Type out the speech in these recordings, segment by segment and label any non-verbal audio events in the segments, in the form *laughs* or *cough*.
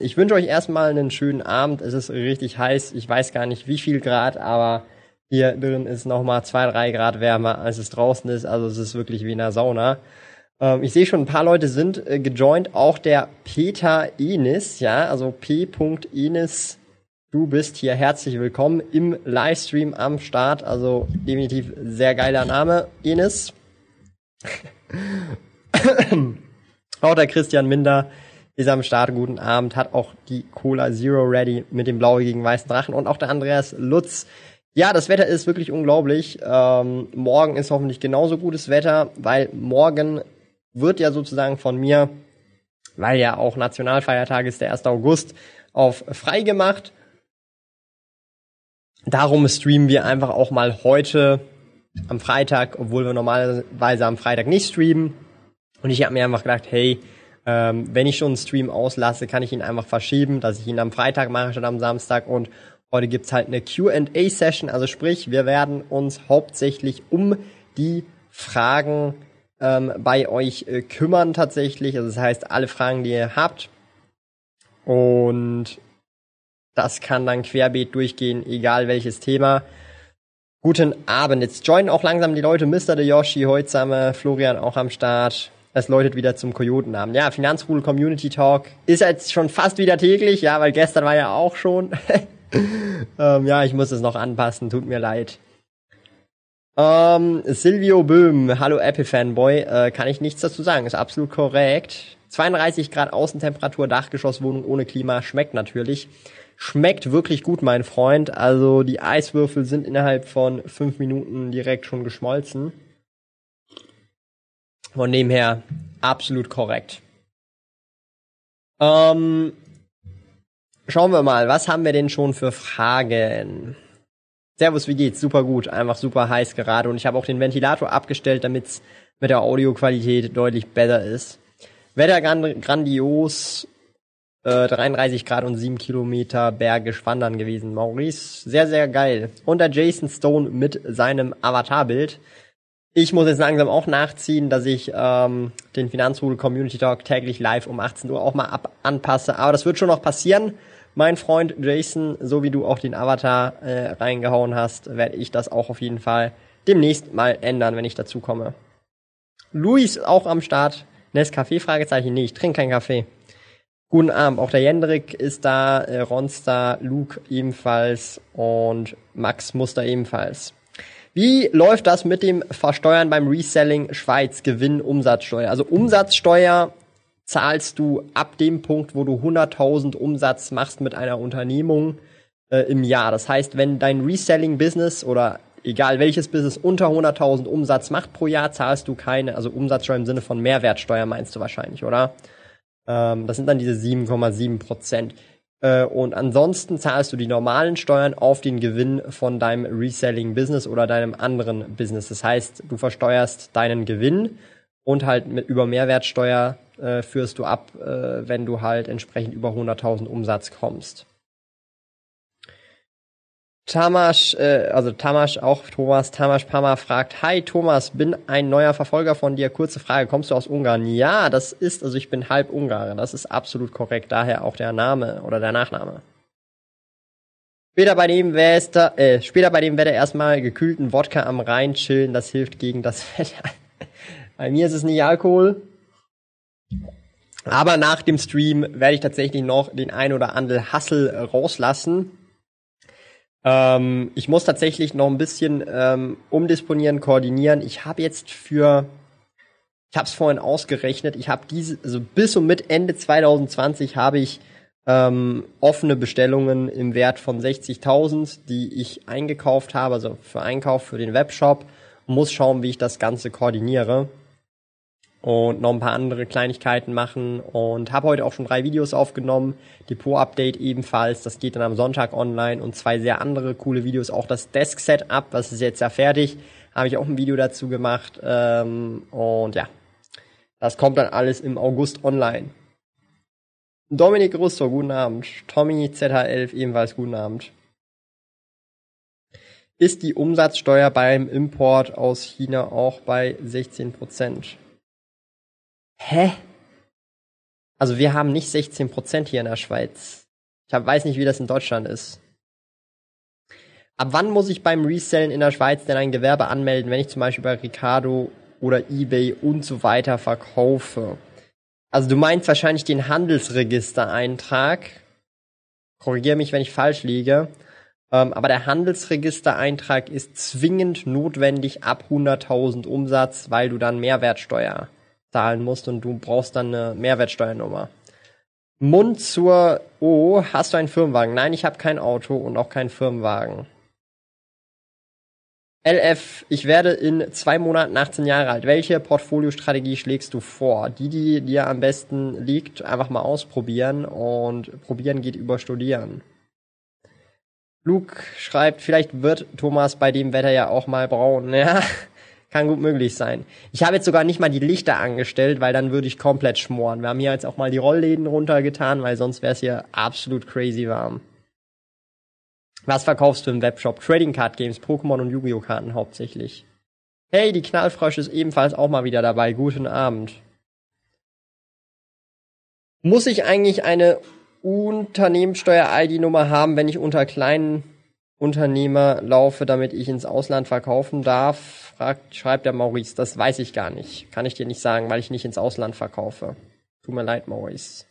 Ich wünsche euch erstmal einen schönen Abend. Es ist richtig heiß. Ich weiß gar nicht, wie viel Grad, aber hier drin ist nochmal zwei, drei Grad wärmer, als es draußen ist. Also es ist wirklich wie in einer Sauna. Ähm, ich sehe schon, ein paar Leute sind äh, gejoint. Auch der Peter Enis, ja, also P. Enis. Du bist hier herzlich willkommen im Livestream am Start. Also definitiv sehr geiler Name, Enis. *coughs* auch der Christian Minder ist am Start. Guten Abend. Hat auch die Cola Zero ready mit dem blauigen weißen Drachen und auch der Andreas Lutz. Ja, das Wetter ist wirklich unglaublich. Ähm, morgen ist hoffentlich genauso gutes Wetter, weil morgen wird ja sozusagen von mir, weil ja auch Nationalfeiertag ist, der 1. August, auf frei gemacht. Darum streamen wir einfach auch mal heute am Freitag, obwohl wir normalerweise am Freitag nicht streamen. Und ich habe mir einfach gedacht, hey, ähm, wenn ich schon einen Stream auslasse, kann ich ihn einfach verschieben, dass ich ihn am Freitag mache statt am Samstag und heute gibt's halt eine Q&A-Session, also sprich, wir werden uns hauptsächlich um die Fragen ähm, bei euch äh, kümmern tatsächlich, also das heißt, alle Fragen, die ihr habt und das kann dann querbeet durchgehen, egal welches Thema. Guten Abend. Jetzt joinen auch langsam die Leute. Mr. De Yoshi, Heutsame, Florian auch am Start. Es läutet wieder zum Kojotennamen. Ja, Finanzrudel Community Talk ist jetzt schon fast wieder täglich, ja, weil gestern war ja auch schon. *laughs* ähm, ja, ich muss es noch anpassen, tut mir leid. Ähm, Silvio Böhm, hallo Apple Fanboy, äh, kann ich nichts dazu sagen, ist absolut korrekt. 32 Grad Außentemperatur, Dachgeschosswohnung ohne Klima, schmeckt natürlich. Schmeckt wirklich gut, mein Freund. Also die Eiswürfel sind innerhalb von fünf Minuten direkt schon geschmolzen. Von dem her absolut korrekt. Ähm, schauen wir mal, was haben wir denn schon für Fragen? Servus, wie geht's? Super gut, einfach super heiß gerade und ich habe auch den Ventilator abgestellt, damit's mit der Audioqualität deutlich besser ist. Wetter grandios, äh, 33 Grad und 7 Kilometer bergisch wandern gewesen. Maurice, sehr, sehr geil. Und der Jason Stone mit seinem Avatarbild. Ich muss jetzt langsam auch nachziehen, dass ich ähm, den Finanzrudel Community Talk täglich live um 18 Uhr auch mal ab anpasse. Aber das wird schon noch passieren. Mein Freund Jason, so wie du auch den Avatar äh, reingehauen hast, werde ich das auch auf jeden Fall demnächst mal ändern, wenn ich dazu komme. Luis auch am Start. Nescafé? Fragezeichen. Nee, ich trinke keinen Kaffee. Guten Abend. Auch der Jendrik ist da, äh, Ronsta, Luke ebenfalls und Max Muster ebenfalls. Wie läuft das mit dem Versteuern beim Reselling Schweiz Gewinn Umsatzsteuer? Also Umsatzsteuer zahlst du ab dem Punkt, wo du 100.000 Umsatz machst mit einer Unternehmung äh, im Jahr. Das heißt, wenn dein Reselling Business oder egal welches Business unter 100.000 Umsatz macht pro Jahr, zahlst du keine, also Umsatzsteuer im Sinne von Mehrwertsteuer meinst du wahrscheinlich, oder? Ähm, das sind dann diese 7,7 Prozent. Äh, und ansonsten zahlst du die normalen Steuern auf den Gewinn von deinem Reselling-Business oder deinem anderen Business. Das heißt, du versteuerst deinen Gewinn und halt mit über Mehrwertsteuer äh, führst du ab, äh, wenn du halt entsprechend über 100.000 Umsatz kommst. Tamasch, äh, also Tamasch, auch Thomas, Tamasch Pama fragt, Hi Thomas, bin ein neuer Verfolger von dir. Kurze Frage, kommst du aus Ungarn? Ja, das ist, also ich bin halb Ungarer, das ist absolut korrekt, daher auch der Name oder der Nachname. Später bei dem Wetter, äh, später bei dem Wetter erstmal gekühlten Wodka am Rhein chillen, das hilft gegen das Wetter. *laughs* bei mir ist es nicht Alkohol. Aber nach dem Stream werde ich tatsächlich noch den ein oder anderen Hassel rauslassen ähm, ich muss tatsächlich noch ein bisschen ähm, umdisponieren, koordinieren. Ich habe jetzt für, ich habe es vorhin ausgerechnet, ich habe diese, also bis und mit Ende 2020 habe ich ähm, offene Bestellungen im Wert von 60.000, die ich eingekauft habe, also für Einkauf für den Webshop. Muss schauen, wie ich das Ganze koordiniere. Und noch ein paar andere Kleinigkeiten machen und habe heute auch schon drei Videos aufgenommen. Depot-Update ebenfalls, das geht dann am Sonntag online und zwei sehr andere coole Videos. Auch das Desk-Setup, was ist jetzt ja fertig, habe ich auch ein Video dazu gemacht. Ähm, und ja, das kommt dann alles im August online. Dominik Russo, guten Abend. Tommy ZH11, ebenfalls guten Abend. Ist die Umsatzsteuer beim Import aus China auch bei 16%? Hä? Also wir haben nicht 16% hier in der Schweiz. Ich hab, weiß nicht, wie das in Deutschland ist. Ab wann muss ich beim Resellen in der Schweiz denn ein Gewerbe anmelden, wenn ich zum Beispiel bei Ricardo oder eBay und so weiter verkaufe? Also du meinst wahrscheinlich den Handelsregistereintrag. Korrigiere mich, wenn ich falsch liege. Ähm, aber der Handelsregistereintrag ist zwingend notwendig ab 100.000 Umsatz, weil du dann Mehrwertsteuer zahlen musst und du brauchst dann eine Mehrwertsteuernummer. Mund zur O, hast du einen Firmenwagen? Nein, ich habe kein Auto und auch keinen Firmenwagen. LF, ich werde in zwei Monaten 18 Jahre alt. Welche Portfoliostrategie schlägst du vor? Die, die dir am besten liegt, einfach mal ausprobieren und probieren geht über studieren. Luke schreibt, vielleicht wird Thomas bei dem Wetter ja auch mal braun. *laughs* Ja, kann gut möglich sein. Ich habe jetzt sogar nicht mal die Lichter angestellt, weil dann würde ich komplett schmoren. Wir haben hier jetzt auch mal die Rollläden runtergetan, weil sonst wäre es hier absolut crazy warm. Was verkaufst du im Webshop? Trading Card Games, Pokémon und Yu-Gi-Oh! Karten hauptsächlich. Hey, die Knallfrosch ist ebenfalls auch mal wieder dabei. Guten Abend. Muss ich eigentlich eine Unternehmenssteuer-ID-Nummer haben, wenn ich unter kleinen Unternehmer laufe, damit ich ins Ausland verkaufen darf? Fragt, schreibt der Maurice. Das weiß ich gar nicht. Kann ich dir nicht sagen, weil ich nicht ins Ausland verkaufe. Tut mir leid, Maurice.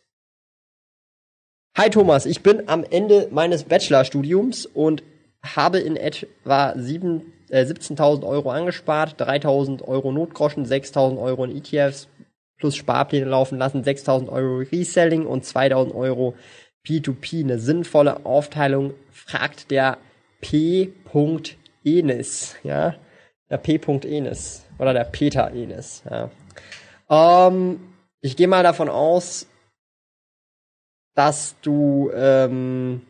Hi Thomas, ich bin am Ende meines Bachelorstudiums und habe in etwa äh, 17.000 Euro angespart, 3.000 Euro Notgroschen, 6.000 Euro in ETFs plus Sparpläne laufen lassen, 6.000 Euro Reselling und 2.000 Euro P2P. Eine sinnvolle Aufteilung, fragt der P. Enis, ja, der P. Enis oder der Peter Enis, ja. Ähm, ich gehe mal davon aus, dass du, ähm,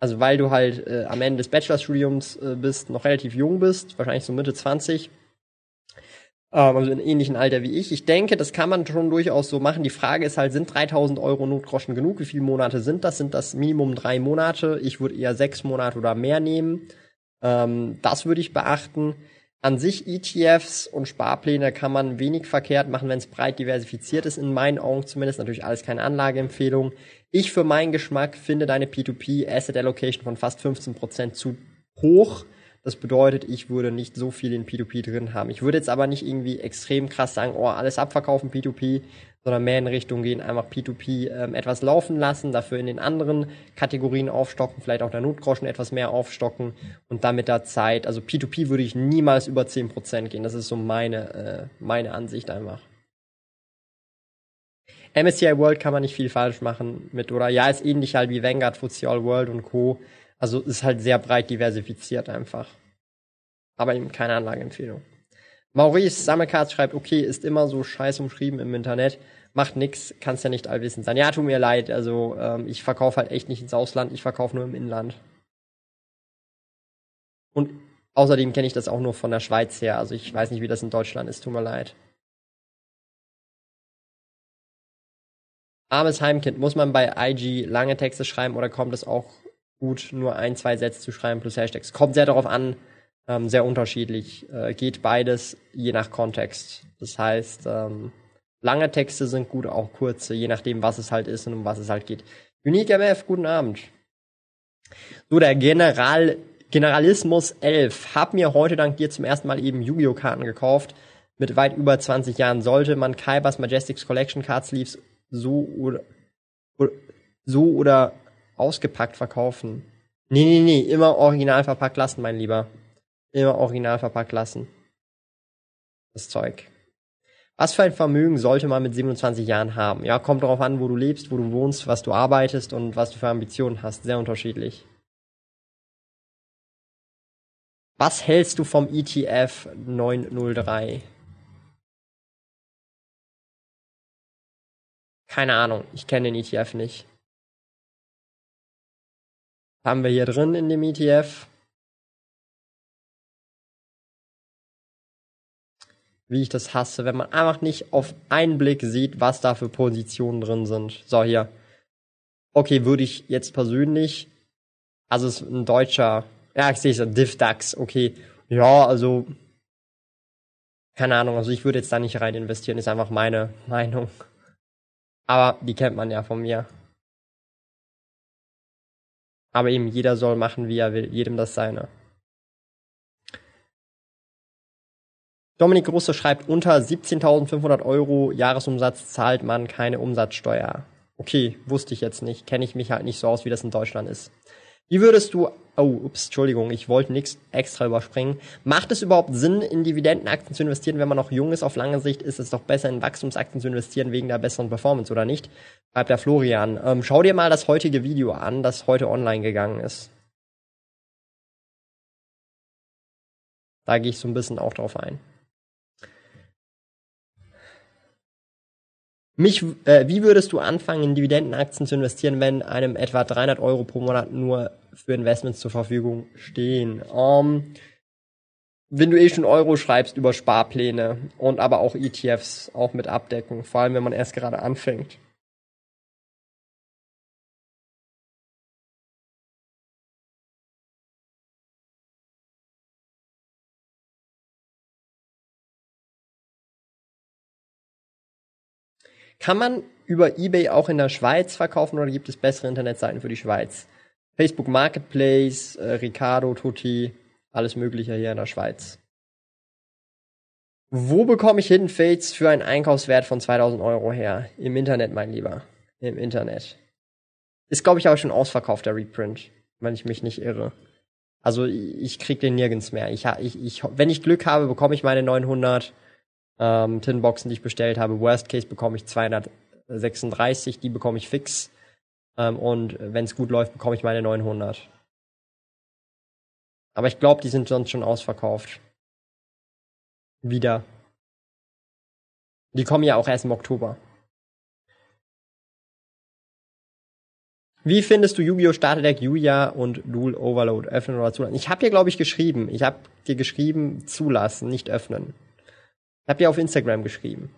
also weil du halt äh, am Ende des Bachelorstudiums äh, bist, noch relativ jung bist, wahrscheinlich so Mitte 20, ähm, also in ähnlichen Alter wie ich. Ich denke, das kann man schon durchaus so machen. Die Frage ist halt, sind 3000 Euro Notgroschen genug? Wie viele Monate sind das? Sind das Minimum drei Monate? Ich würde eher sechs Monate oder mehr nehmen. Ähm, das würde ich beachten. An sich ETFs und Sparpläne kann man wenig verkehrt machen, wenn es breit diversifiziert ist, in meinen Augen zumindest. Natürlich alles keine Anlageempfehlung. Ich für meinen Geschmack finde deine P2P Asset Allocation von fast 15% zu hoch. Das bedeutet, ich würde nicht so viel in P2P drin haben. Ich würde jetzt aber nicht irgendwie extrem krass sagen, oh, alles abverkaufen P2P, sondern mehr in Richtung gehen, einfach P2P ähm, etwas laufen lassen, dafür in den anderen Kategorien aufstocken, vielleicht auch der Notgroschen etwas mehr aufstocken und dann mit der Zeit, also P2P würde ich niemals über 10% gehen. Das ist so meine, äh, meine Ansicht einfach. MSCI World kann man nicht viel falsch machen mit, oder ja, ist ähnlich halt wie Vanguard, FTSE All World und Co. Also ist halt sehr breit diversifiziert einfach. Aber eben keine Anlageempfehlung. Maurice Sammelkart schreibt, okay, ist immer so scheiß umschrieben im Internet. Macht nix, kannst ja nicht allwissend sein. Ja, tut mir leid, also ähm, ich verkaufe halt echt nicht ins Ausland, ich verkaufe nur im Inland. Und außerdem kenne ich das auch nur von der Schweiz her, also ich weiß nicht, wie das in Deutschland ist, tut mir leid. Armes Heimkind, muss man bei IG lange Texte schreiben oder kommt es auch gut, nur ein, zwei Sätze zu schreiben plus Hashtags? Kommt sehr darauf an, ähm, sehr unterschiedlich. Äh, geht beides je nach Kontext. Das heißt, ähm, lange Texte sind gut, auch kurze, je nachdem, was es halt ist und um was es halt geht. Unique MF, guten Abend. So, der General, Generalismus 11. Hab mir heute dank dir zum ersten Mal eben Yu-Gi-Oh! Karten gekauft. Mit weit über 20 Jahren sollte man Kaibas Majestics Collection Card Sleeves so oder, oder so oder ausgepackt verkaufen. Nee, nee, nee, immer original verpackt lassen, mein Lieber. Immer original verpackt lassen. Das Zeug. Was für ein Vermögen sollte man mit 27 Jahren haben? Ja, kommt darauf an, wo du lebst, wo du wohnst, was du arbeitest und was du für Ambitionen hast. Sehr unterschiedlich. Was hältst du vom ETF 903? Keine Ahnung, ich kenne den ETF nicht. Haben wir hier drin in dem ETF? Wie ich das hasse, wenn man einfach nicht auf einen Blick sieht, was da für Positionen drin sind. So, hier. Okay, würde ich jetzt persönlich, also es ist ein deutscher, ja, ich sehe es, DivDAX, okay. Ja, also, keine Ahnung, also ich würde jetzt da nicht rein investieren, ist einfach meine Meinung. Aber die kennt man ja von mir. Aber eben jeder soll machen, wie er will, jedem das seine. Dominik Große schreibt, unter 17.500 Euro Jahresumsatz zahlt man keine Umsatzsteuer. Okay, wusste ich jetzt nicht. Kenne ich mich halt nicht so aus, wie das in Deutschland ist. Wie würdest du, oh, ups, Entschuldigung, ich wollte nichts extra überspringen. Macht es überhaupt Sinn, in Dividendenaktien zu investieren, wenn man noch jung ist? Auf lange Sicht ist es doch besser, in Wachstumsaktien zu investieren, wegen der besseren Performance, oder nicht? Schreibt der Florian. Ähm, schau dir mal das heutige Video an, das heute online gegangen ist. Da gehe ich so ein bisschen auch drauf ein. Mich, äh, wie würdest du anfangen, in Dividendenaktien zu investieren, wenn einem etwa 300 Euro pro Monat nur für Investments zur Verfügung stehen? Um, wenn du eh schon Euro schreibst über Sparpläne und aber auch ETFs auch mit abdecken, vor allem wenn man erst gerade anfängt. Kann man über eBay auch in der Schweiz verkaufen oder gibt es bessere Internetseiten für die Schweiz? Facebook Marketplace, äh, Ricardo, Tutti, alles Mögliche hier in der Schweiz. Wo bekomme ich Hidden Fates für einen Einkaufswert von 2000 Euro her? Im Internet, mein Lieber. Im Internet. Ist, glaube ich, auch schon ausverkauft, der Reprint. Wenn ich mich nicht irre. Also, ich krieg den nirgends mehr. Ich, ich, ich, wenn ich Glück habe, bekomme ich meine 900 ähm, Tinboxen, die ich bestellt habe. Worst Case bekomme ich 236, die bekomme ich fix. Ähm, und wenn es gut läuft, bekomme ich meine 900. Aber ich glaube, die sind sonst schon ausverkauft. Wieder. Die kommen ja auch erst im Oktober. Wie findest du Yu-Gi-Oh! Starterdeck Yuya und Duel Overload öffnen oder zulassen? Ich habe dir, glaube ich, geschrieben. Ich habe dir geschrieben, zulassen, nicht öffnen. Habe dir auf Instagram geschrieben.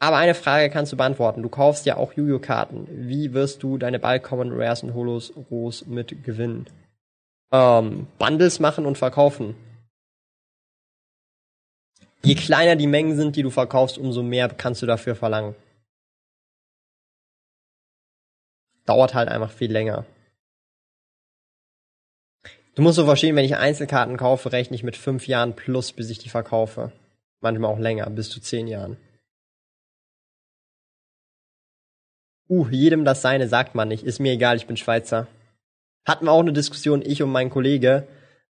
Aber eine Frage kannst du beantworten. Du kaufst ja auch Yu-Gi-Oh! Wie wirst du deine Bulk Common Rares und Holos Ros mit gewinnen? Ähm, Bundles machen und verkaufen. Je kleiner die Mengen sind, die du verkaufst, umso mehr kannst du dafür verlangen. Dauert halt einfach viel länger. Du musst so verstehen, wenn ich Einzelkarten kaufe, rechne ich mit fünf Jahren plus, bis ich die verkaufe. Manchmal auch länger, bis zu zehn Jahren. Uh, jedem das seine sagt man nicht. Ist mir egal, ich bin Schweizer. Hatten wir auch eine Diskussion, ich und mein Kollege.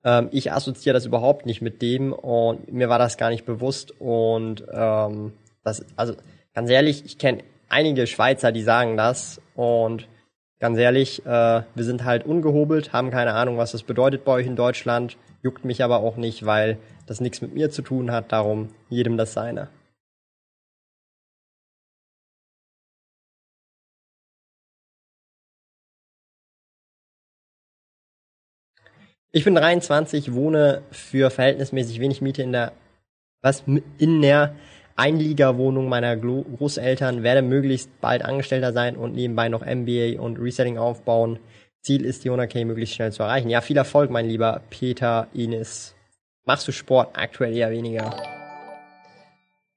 Ähm, ich assoziiere das überhaupt nicht mit dem und mir war das gar nicht bewusst. Und ähm, das, also ganz ehrlich, ich kenne einige Schweizer, die sagen das und ganz ehrlich, äh, wir sind halt ungehobelt, haben keine Ahnung, was das bedeutet bei euch in Deutschland, juckt mich aber auch nicht, weil das nichts mit mir zu tun hat, darum jedem das seine. Ich bin 23, wohne für verhältnismäßig wenig Miete in der, was, in der Einliegerwohnung meiner Großeltern, werde möglichst bald Angestellter sein und nebenbei noch MBA und Resetting aufbauen. Ziel ist, die 100k möglichst schnell zu erreichen. Ja, viel Erfolg, mein lieber Peter Ines. Machst du Sport? Aktuell eher weniger.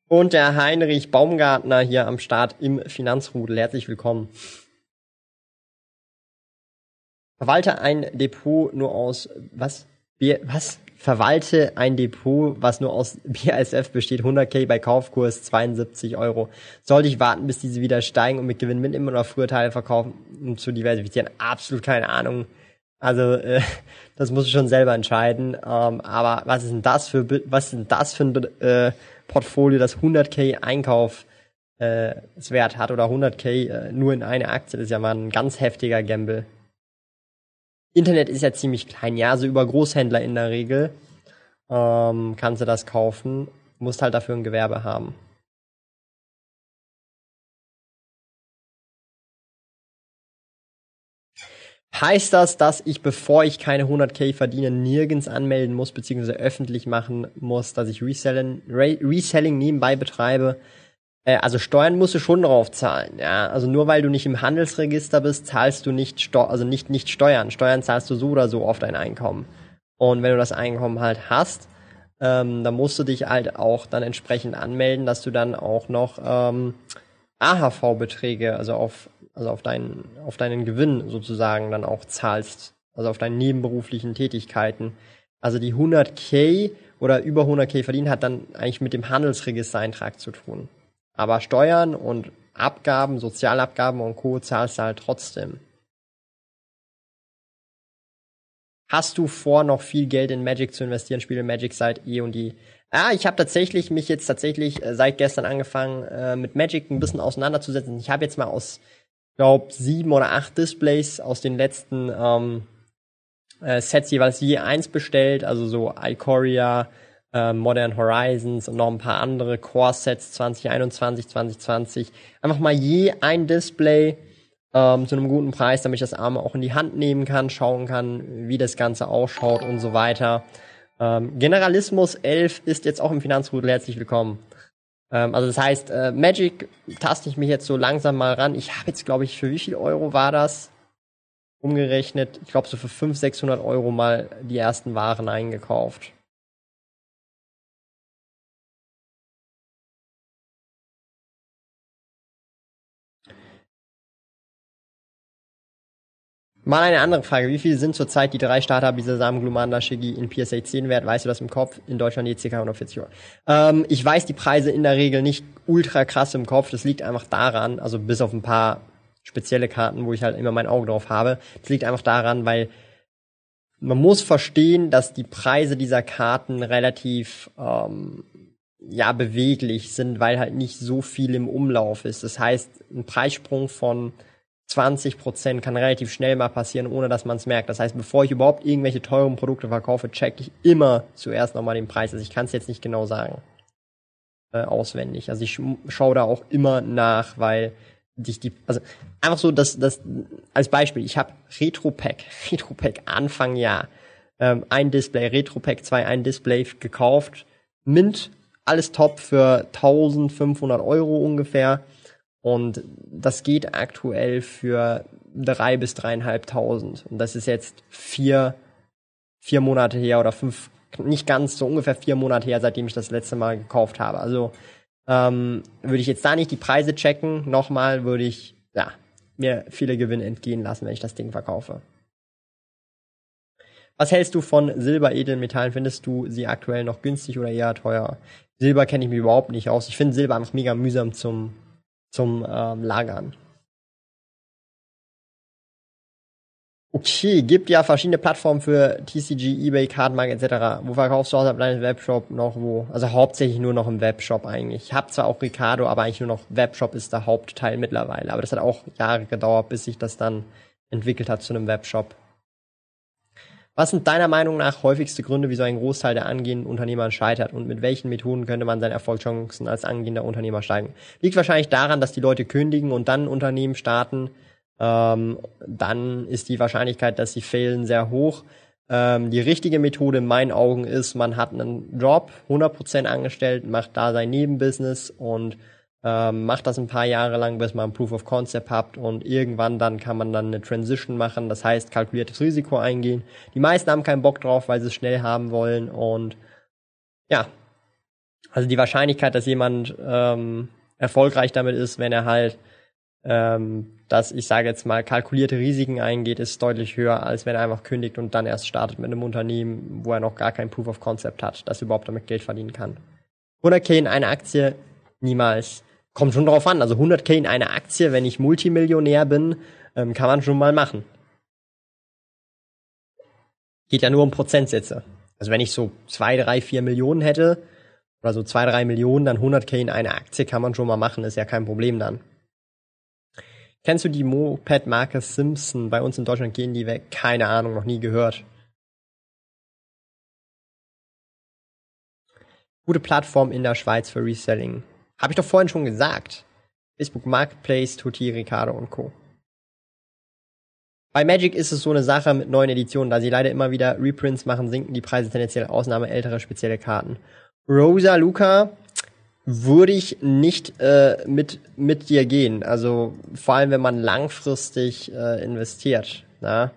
Und der Heinrich Baumgartner hier am Start im Finanzrudel. Herzlich willkommen. Verwalte ein Depot nur aus, was? Was? Verwalte ein Depot, was nur aus *laughs* BASF besteht, 100k bei Kaufkurs 72 Euro. Sollte ich warten, bis diese wieder steigen und mit Gewinn mitnehmen oder früher Teile verkaufen, um zu diversifizieren? Absolut keine Ahnung. Also äh, *laughs* das musst du schon selber entscheiden. Ähm, aber was ist denn das für was ist denn das für ein äh, Portfolio, das 100k Einkauf äh, Wert hat oder 100k äh, nur in eine Aktie? Das ist ja mal ein ganz heftiger Gamble. Internet ist ja ziemlich klein, ja, also über Großhändler in der Regel ähm, kannst du das kaufen, musst halt dafür ein Gewerbe haben. Heißt das, dass ich, bevor ich keine 100k verdiene, nirgends anmelden muss, beziehungsweise öffentlich machen muss, dass ich Reselling, Re Reselling nebenbei betreibe? Äh, also Steuern musst du schon drauf zahlen, ja. Also nur weil du nicht im Handelsregister bist, zahlst du nicht Steu also nicht, nicht Steuern. Steuern zahlst du so oder so auf dein Einkommen. Und wenn du das Einkommen halt hast, ähm, dann musst du dich halt auch dann entsprechend anmelden, dass du dann auch noch ähm, AHV-Beträge, also auf, also auf deinen, auf deinen Gewinn sozusagen dann auch zahlst, also auf deine nebenberuflichen Tätigkeiten. Also die 100k oder über 100k verdienen hat dann eigentlich mit dem Handelsregistereintrag zu tun. Aber Steuern und Abgaben, Sozialabgaben und Co. zahlst du halt trotzdem. Hast du vor, noch viel Geld in Magic zu investieren? Spiele Magic seit eh und je. Ah, ich habe tatsächlich mich jetzt tatsächlich äh, seit gestern angefangen, äh, mit Magic ein bisschen auseinanderzusetzen. Ich habe jetzt mal aus, glaub, sieben oder acht Displays aus den letzten ähm, äh, Sets jeweils je eins bestellt. Also so Ikoria, äh, Modern Horizons und noch ein paar andere Core-Sets 2021, 2020. Einfach mal je ein Display ähm, zu einem guten Preis, damit ich das Arme auch in die Hand nehmen kann, schauen kann, wie das Ganze ausschaut und so weiter. Ähm, Generalismus 11 ist jetzt auch im Finanzrudel herzlich willkommen. Ähm, also das heißt, äh, Magic taste ich mich jetzt so langsam mal ran. Ich habe jetzt, glaube ich, für wie viel Euro war das? Umgerechnet, ich glaube so für 500, 600 Euro mal die ersten Waren eingekauft. Mal eine andere Frage. Wie viel sind zurzeit die drei Starter Bisasam, Glumanda, Shiggy in PSA 10 wert? Weißt du das im Kopf? In Deutschland je ca. 140 Euro. Ähm, ich weiß die Preise in der Regel nicht ultra krass im Kopf. Das liegt einfach daran, also bis auf ein paar spezielle Karten, wo ich halt immer mein Auge drauf habe. Das liegt einfach daran, weil man muss verstehen, dass die Preise dieser Karten relativ ähm, ja beweglich sind, weil halt nicht so viel im Umlauf ist. Das heißt, ein Preissprung von 20 Prozent kann relativ schnell mal passieren, ohne dass man es merkt. Das heißt, bevor ich überhaupt irgendwelche teuren Produkte verkaufe, check ich immer zuerst nochmal den Preis. Also ich kann es jetzt nicht genau sagen. Äh, auswendig. Also ich schaue da auch immer nach, weil dich die, also einfach so, dass das als Beispiel, ich habe Retro-Pack, *laughs* Retro-Pack Anfang Jahr, ähm, ein Display, Retro-Pack 2, ein Display gekauft, Mint, alles top für 1500 Euro ungefähr und das geht aktuell für drei bis dreieinhalbtausend. Und das ist jetzt vier, vier Monate her oder fünf, nicht ganz, so ungefähr vier Monate her, seitdem ich das letzte Mal gekauft habe. Also ähm, würde ich jetzt da nicht die Preise checken. Nochmal würde ich, ja, mir viele Gewinne entgehen lassen, wenn ich das Ding verkaufe. Was hältst du von Silber-Edelmetallen? Findest du sie aktuell noch günstig oder eher teuer? Silber kenne ich mich überhaupt nicht aus. Ich finde Silber einfach mega mühsam zum zum ähm, Lagern. Okay, gibt ja verschiedene Plattformen für TCG, eBay, Cardmarket etc. Wo verkaufst du außerhalb deines Webshop noch wo? Also hauptsächlich nur noch im Webshop eigentlich. Ich habe zwar auch Ricardo, aber eigentlich nur noch Webshop ist der Hauptteil mittlerweile. Aber das hat auch Jahre gedauert, bis sich das dann entwickelt hat zu einem Webshop. Was sind deiner Meinung nach häufigste Gründe, wieso ein Großteil der angehenden Unternehmer scheitert und mit welchen Methoden könnte man seine Erfolgschancen als angehender Unternehmer steigen? Liegt wahrscheinlich daran, dass die Leute kündigen und dann ein Unternehmen starten. Ähm, dann ist die Wahrscheinlichkeit, dass sie fehlen, sehr hoch. Ähm, die richtige Methode in meinen Augen ist, man hat einen Job, 100% angestellt, macht da sein Nebenbusiness und ähm, macht das ein paar Jahre lang, bis man ein Proof of Concept habt und irgendwann dann kann man dann eine Transition machen, das heißt kalkuliertes Risiko eingehen. Die meisten haben keinen Bock drauf, weil sie es schnell haben wollen und ja, also die Wahrscheinlichkeit, dass jemand ähm, erfolgreich damit ist, wenn er halt ähm, dass ich sage jetzt mal kalkulierte Risiken eingeht, ist deutlich höher, als wenn er einfach kündigt und dann erst startet mit einem Unternehmen, wo er noch gar kein Proof of Concept hat, dass er überhaupt damit Geld verdienen kann. 100k in eine Aktie niemals kommt schon drauf an. Also 100k in eine Aktie, wenn ich Multimillionär bin, ähm, kann man schon mal machen. Geht ja nur um Prozentsätze. Also wenn ich so zwei, drei, vier Millionen hätte, oder so zwei, drei Millionen, dann 100k in eine Aktie kann man schon mal machen, ist ja kein Problem dann. Kennst du die Moped-Marke Simpson? Bei uns in Deutschland gehen die weg. Keine Ahnung, noch nie gehört. Gute Plattform in der Schweiz für Reselling. Habe ich doch vorhin schon gesagt. Facebook Marketplace, Tutti, Ricardo und Co. Bei Magic ist es so eine Sache mit neuen Editionen, da sie leider immer wieder Reprints machen, sinken die Preise tendenziell Ausnahme ältere spezielle Karten. Rosa Luca würde ich nicht äh, mit mit dir gehen. Also vor allem, wenn man langfristig äh, investiert. Na?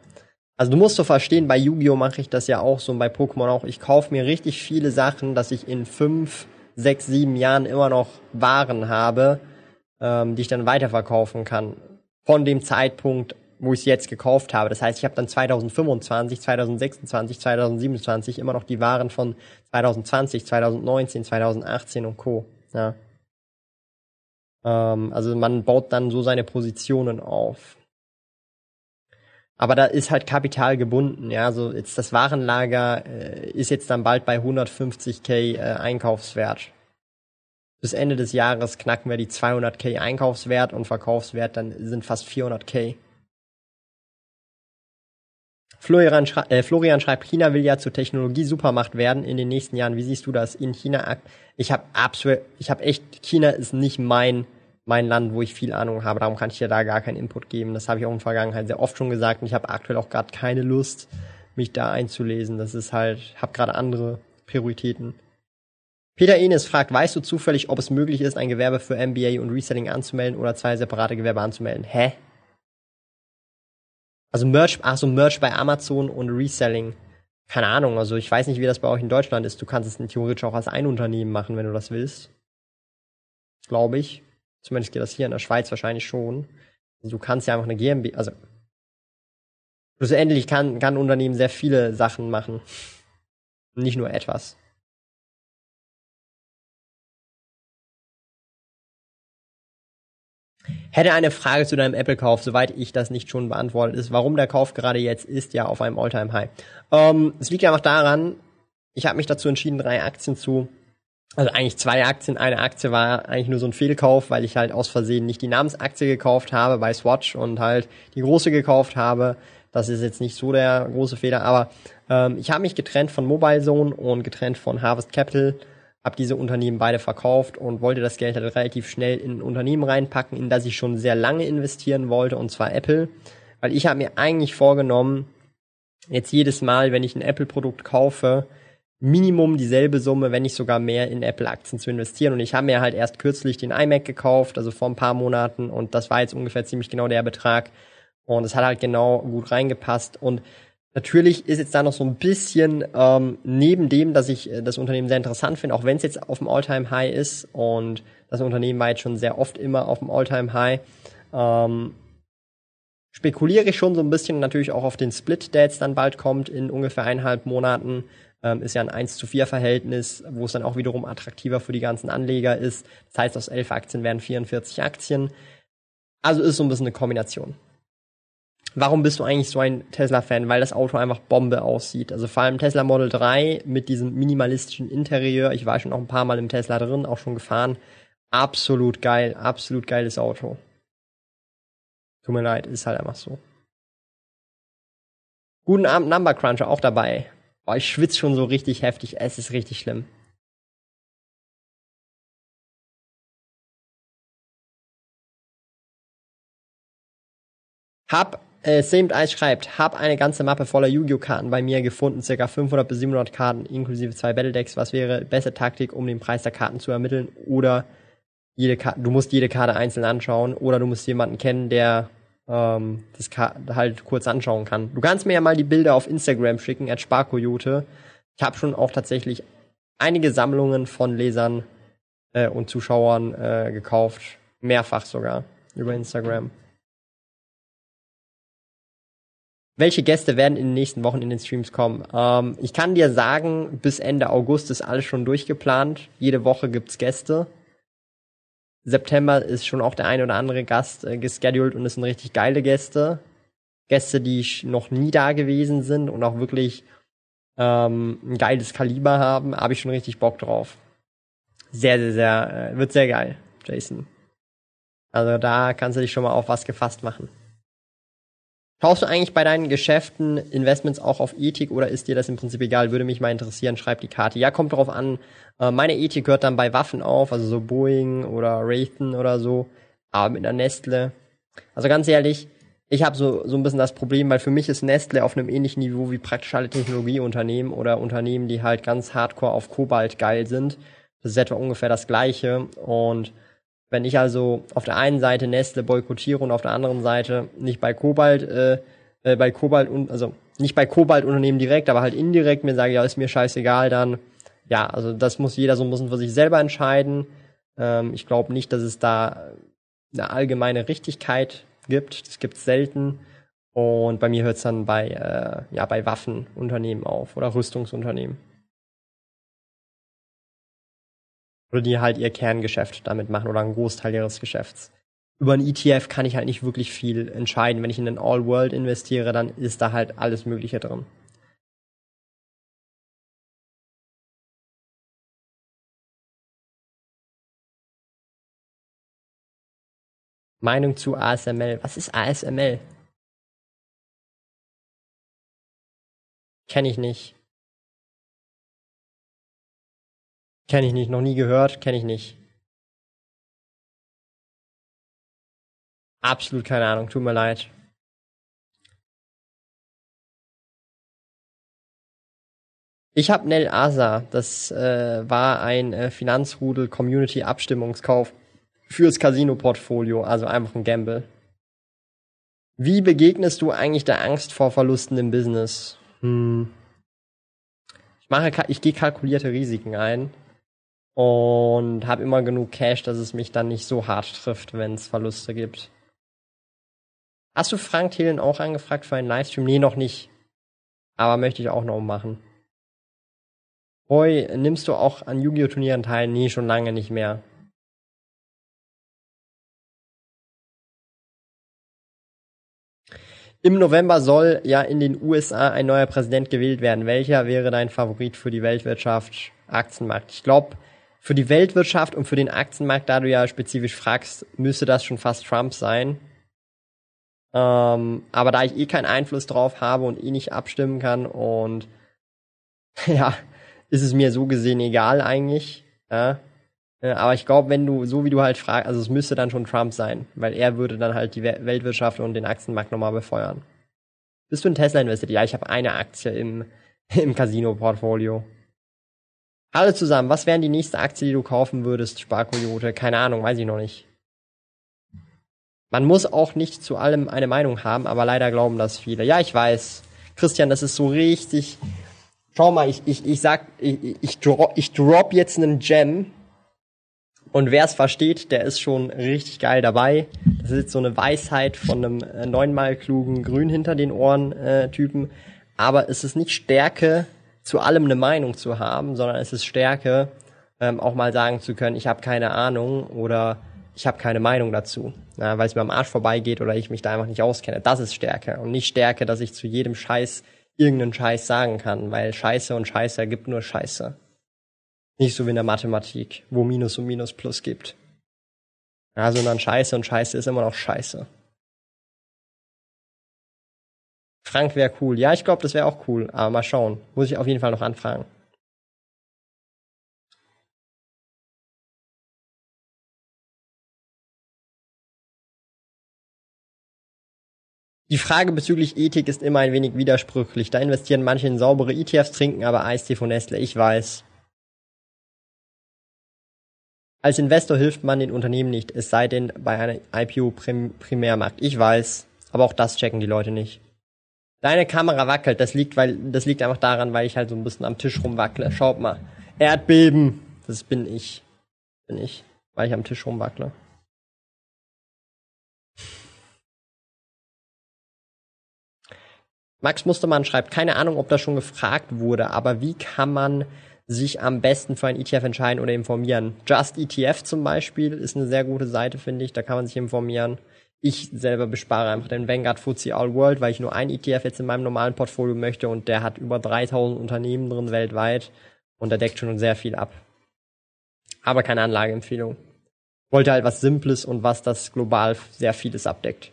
Also du musst so verstehen, bei Yu-Gi-Oh mache ich das ja auch so und bei Pokémon auch. Ich kaufe mir richtig viele Sachen, dass ich in fünf, sechs, sieben Jahren immer noch Waren habe, ähm, die ich dann weiterverkaufen kann. Von dem Zeitpunkt, wo ich es jetzt gekauft habe. Das heißt, ich habe dann 2025, 2026, 2027 immer noch die Waren von 2020, 2019, 2018 und Co. Ja. Ähm, also man baut dann so seine Positionen auf. Aber da ist halt Kapital gebunden, ja. So jetzt das Warenlager äh, ist jetzt dann bald bei 150k äh, Einkaufswert. Bis Ende des Jahres knacken wir die 200k Einkaufswert und Verkaufswert dann sind fast 400k. Florian, schrei äh, Florian schreibt, China will ja zur Technologie-Supermacht werden in den nächsten Jahren. Wie siehst du das in China? Ich habe absolut, ich habe echt, China ist nicht mein mein Land, wo ich viel Ahnung habe. Darum kann ich dir da gar keinen Input geben. Das habe ich auch in der Vergangenheit sehr oft schon gesagt und ich habe aktuell auch gerade keine Lust, mich da einzulesen. Das ist halt, habe gerade andere Prioritäten. Peter Enes fragt, weißt du zufällig, ob es möglich ist, ein Gewerbe für MBA und Reselling anzumelden oder zwei separate Gewerbe anzumelden? Hä? Also Merch, ach so, Merch bei Amazon und Reselling. Keine Ahnung, also ich weiß nicht, wie das bei euch in Deutschland ist. Du kannst es theoretisch auch als ein Unternehmen machen, wenn du das willst. Glaube ich. Zumindest geht das hier in der Schweiz wahrscheinlich schon. Also du kannst ja einfach eine GmbH, also schlussendlich kann, kann ein Unternehmen sehr viele Sachen machen. Nicht nur etwas. Hätte eine Frage zu deinem Apple-Kauf, soweit ich das nicht schon beantwortet ist, warum der Kauf gerade jetzt ist, ja auf einem All-Time-High. Ähm, es liegt ja einfach daran, ich habe mich dazu entschieden, drei Aktien zu also eigentlich zwei Aktien. Eine Aktie war eigentlich nur so ein Fehlkauf, weil ich halt aus Versehen nicht die Namensaktie gekauft habe bei Swatch und halt die große gekauft habe. Das ist jetzt nicht so der große Fehler, aber ähm, ich habe mich getrennt von Mobile Zone und getrennt von Harvest Capital, habe diese Unternehmen beide verkauft und wollte das Geld halt relativ schnell in ein Unternehmen reinpacken, in das ich schon sehr lange investieren wollte, und zwar Apple. Weil ich habe mir eigentlich vorgenommen, jetzt jedes Mal, wenn ich ein Apple-Produkt kaufe, Minimum dieselbe Summe, wenn nicht sogar mehr in Apple-Aktien zu investieren. Und ich habe mir halt erst kürzlich den iMac gekauft, also vor ein paar Monaten, und das war jetzt ungefähr ziemlich genau der Betrag. Und es hat halt genau gut reingepasst. Und natürlich ist jetzt da noch so ein bisschen ähm, neben dem, dass ich äh, das Unternehmen sehr interessant finde, auch wenn es jetzt auf dem All-Time-High ist und das Unternehmen war jetzt schon sehr oft immer auf dem All-Time-High. Ähm, spekuliere ich schon so ein bisschen natürlich auch auf den Split, der jetzt dann bald kommt in ungefähr eineinhalb Monaten ähm, ist ja ein 1 zu 4 Verhältnis, wo es dann auch wiederum attraktiver für die ganzen Anleger ist. Das heißt, aus 11 Aktien werden 44 Aktien. Also ist so ein bisschen eine Kombination. Warum bist du eigentlich so ein Tesla-Fan? Weil das Auto einfach Bombe aussieht. Also vor allem Tesla Model 3 mit diesem minimalistischen Interieur. Ich war schon auch ein paar Mal im Tesla drin, auch schon gefahren. Absolut geil, absolut geiles Auto. Tut mir leid, ist halt einfach so. Guten Abend, Number Cruncher, auch dabei. Boah, ich schwitze schon so richtig heftig. Es ist richtig schlimm. Hab, äh, Samed Ice schreibt, hab eine ganze Mappe voller Yu-Gi-Oh! Karten bei mir gefunden, circa 500 bis 700 Karten, inklusive zwei Battledecks. Was wäre beste Taktik, um den Preis der Karten zu ermitteln? Oder jede Karte, du musst jede Karte einzeln anschauen, oder du musst jemanden kennen, der ähm, das halt kurz anschauen kann. Du kannst mir ja mal die Bilder auf Instagram schicken, at Sparkoyote. Ich habe schon auch tatsächlich einige Sammlungen von Lesern äh, und Zuschauern äh, gekauft. Mehrfach sogar über Instagram. Welche Gäste werden in den nächsten Wochen in den Streams kommen? Ähm, ich kann dir sagen, bis Ende August ist alles schon durchgeplant. Jede Woche gibt's Gäste. September ist schon auch der ein oder andere Gast äh, gescheduled und es sind richtig geile Gäste. Gäste, die noch nie da gewesen sind und auch wirklich ähm, ein geiles Kaliber haben, habe ich schon richtig Bock drauf. Sehr, sehr, sehr, äh, wird sehr geil, Jason. Also da kannst du dich schon mal auf was gefasst machen. Schaust du eigentlich bei deinen Geschäften Investments auch auf Ethik oder ist dir das im Prinzip egal? Würde mich mal interessieren, schreib die Karte. Ja, kommt drauf an. Äh, meine Ethik hört dann bei Waffen auf, also so Boeing oder Raytheon oder so, aber mit einer Nestle. Also ganz ehrlich, ich habe so, so ein bisschen das Problem, weil für mich ist Nestle auf einem ähnlichen Niveau wie praktisch alle Technologieunternehmen oder Unternehmen, die halt ganz hardcore auf Kobalt geil sind. Das ist etwa ungefähr das Gleiche. Und wenn ich also auf der einen Seite Nestle boykottiere und auf der anderen Seite nicht bei Kobalt, äh, äh, bei Kobalt und also nicht bei Kobalt-Unternehmen direkt, aber halt indirekt mir sage, ja, ist mir scheißegal, dann ja, also das muss jeder so ein bisschen für sich selber entscheiden. Ähm, ich glaube nicht, dass es da eine allgemeine Richtigkeit gibt. Das gibt es selten. Und bei mir hört es dann bei, äh, ja, bei Waffenunternehmen auf oder Rüstungsunternehmen. Oder die halt ihr Kerngeschäft damit machen oder einen Großteil ihres Geschäfts. Über einen ETF kann ich halt nicht wirklich viel entscheiden. Wenn ich in den All-World investiere, dann ist da halt alles Mögliche drin. Meinung zu ASML. Was ist ASML? Kenne ich nicht. Kenne ich nicht, noch nie gehört, kenne ich nicht. Absolut keine Ahnung, tut mir leid. Ich habe Nel Asa, das äh, war ein äh, Finanzrudel Community Abstimmungskauf fürs Casino-Portfolio, also einfach ein Gamble. Wie begegnest du eigentlich der Angst vor Verlusten im Business? Hm. Ich mache, ich gehe kalkulierte Risiken ein und habe immer genug Cash, dass es mich dann nicht so hart trifft, wenn es Verluste gibt. Hast du Frank Thelen auch angefragt für einen Livestream? Nee, noch nicht. Aber möchte ich auch noch machen. Boy, nimmst du auch an Yu-Gi-Oh! Turnieren teil? Nee, schon lange nicht mehr. Im November soll ja in den USA ein neuer Präsident gewählt werden. Welcher wäre dein Favorit für die Weltwirtschaft, Aktienmarkt? Ich glaube, für die Weltwirtschaft und für den Aktienmarkt, da du ja spezifisch fragst, müsste das schon fast Trump sein. Ähm, aber da ich eh keinen Einfluss drauf habe und eh nicht abstimmen kann und *laughs* ja, ist es mir so gesehen egal eigentlich. Ja. Aber ich glaube, wenn du, so wie du halt fragst, also es müsste dann schon Trump sein, weil er würde dann halt die Weltwirtschaft und den Aktienmarkt nochmal befeuern. Bist du in Tesla investiert? Ja, ich habe eine Aktie im, *laughs* im Casino-Portfolio. Hallo zusammen, was wären die nächste Aktie, die du kaufen würdest, Sparkoyote? Keine Ahnung, weiß ich noch nicht. Man muss auch nicht zu allem eine Meinung haben, aber leider glauben das viele. Ja, ich weiß. Christian, das ist so richtig. Schau mal, ich, ich, ich sag, ich, ich, drop, ich drop jetzt einen Gem, und wer es versteht, der ist schon richtig geil dabei. Das ist jetzt so eine Weisheit von einem äh, neunmal klugen Grün hinter den Ohren äh, Typen. Aber es ist nicht Stärke, zu allem eine Meinung zu haben, sondern es ist Stärke, ähm, auch mal sagen zu können, ich habe keine Ahnung oder ich habe keine Meinung dazu, ja, weil es mir am Arsch vorbeigeht oder ich mich da einfach nicht auskenne. Das ist Stärke und nicht Stärke, dass ich zu jedem Scheiß irgendeinen Scheiß sagen kann, weil Scheiße und Scheiße ergibt nur Scheiße. Nicht so wie in der Mathematik, wo Minus und Minus Plus gibt. Ja, sondern Scheiße und Scheiße ist immer noch Scheiße. Frank wäre cool. Ja, ich glaube, das wäre auch cool. Aber mal schauen. Muss ich auf jeden Fall noch anfragen. Die Frage bezüglich Ethik ist immer ein wenig widersprüchlich. Da investieren manche in saubere ETFs, trinken aber Eistee von Nestle. Ich weiß. Als Investor hilft man den Unternehmen nicht, es sei denn bei einer IPO prim Primärmarkt. Ich weiß, aber auch das checken die Leute nicht. Deine Kamera wackelt, das liegt, weil, das liegt einfach daran, weil ich halt so ein bisschen am Tisch rumwackle. Schaut mal. Erdbeben. Das bin ich. Bin ich. Weil ich am Tisch rumwackle. Max Mustermann schreibt, keine Ahnung, ob das schon gefragt wurde, aber wie kann man sich am besten für ein ETF entscheiden oder informieren. Just ETF zum Beispiel ist eine sehr gute Seite, finde ich. Da kann man sich informieren. Ich selber bespare einfach den Vanguard FTSE All World, weil ich nur ein ETF jetzt in meinem normalen Portfolio möchte und der hat über 3000 Unternehmen drin weltweit und der deckt schon sehr viel ab. Aber keine Anlageempfehlung. Wollte halt was Simples und was das global sehr vieles abdeckt.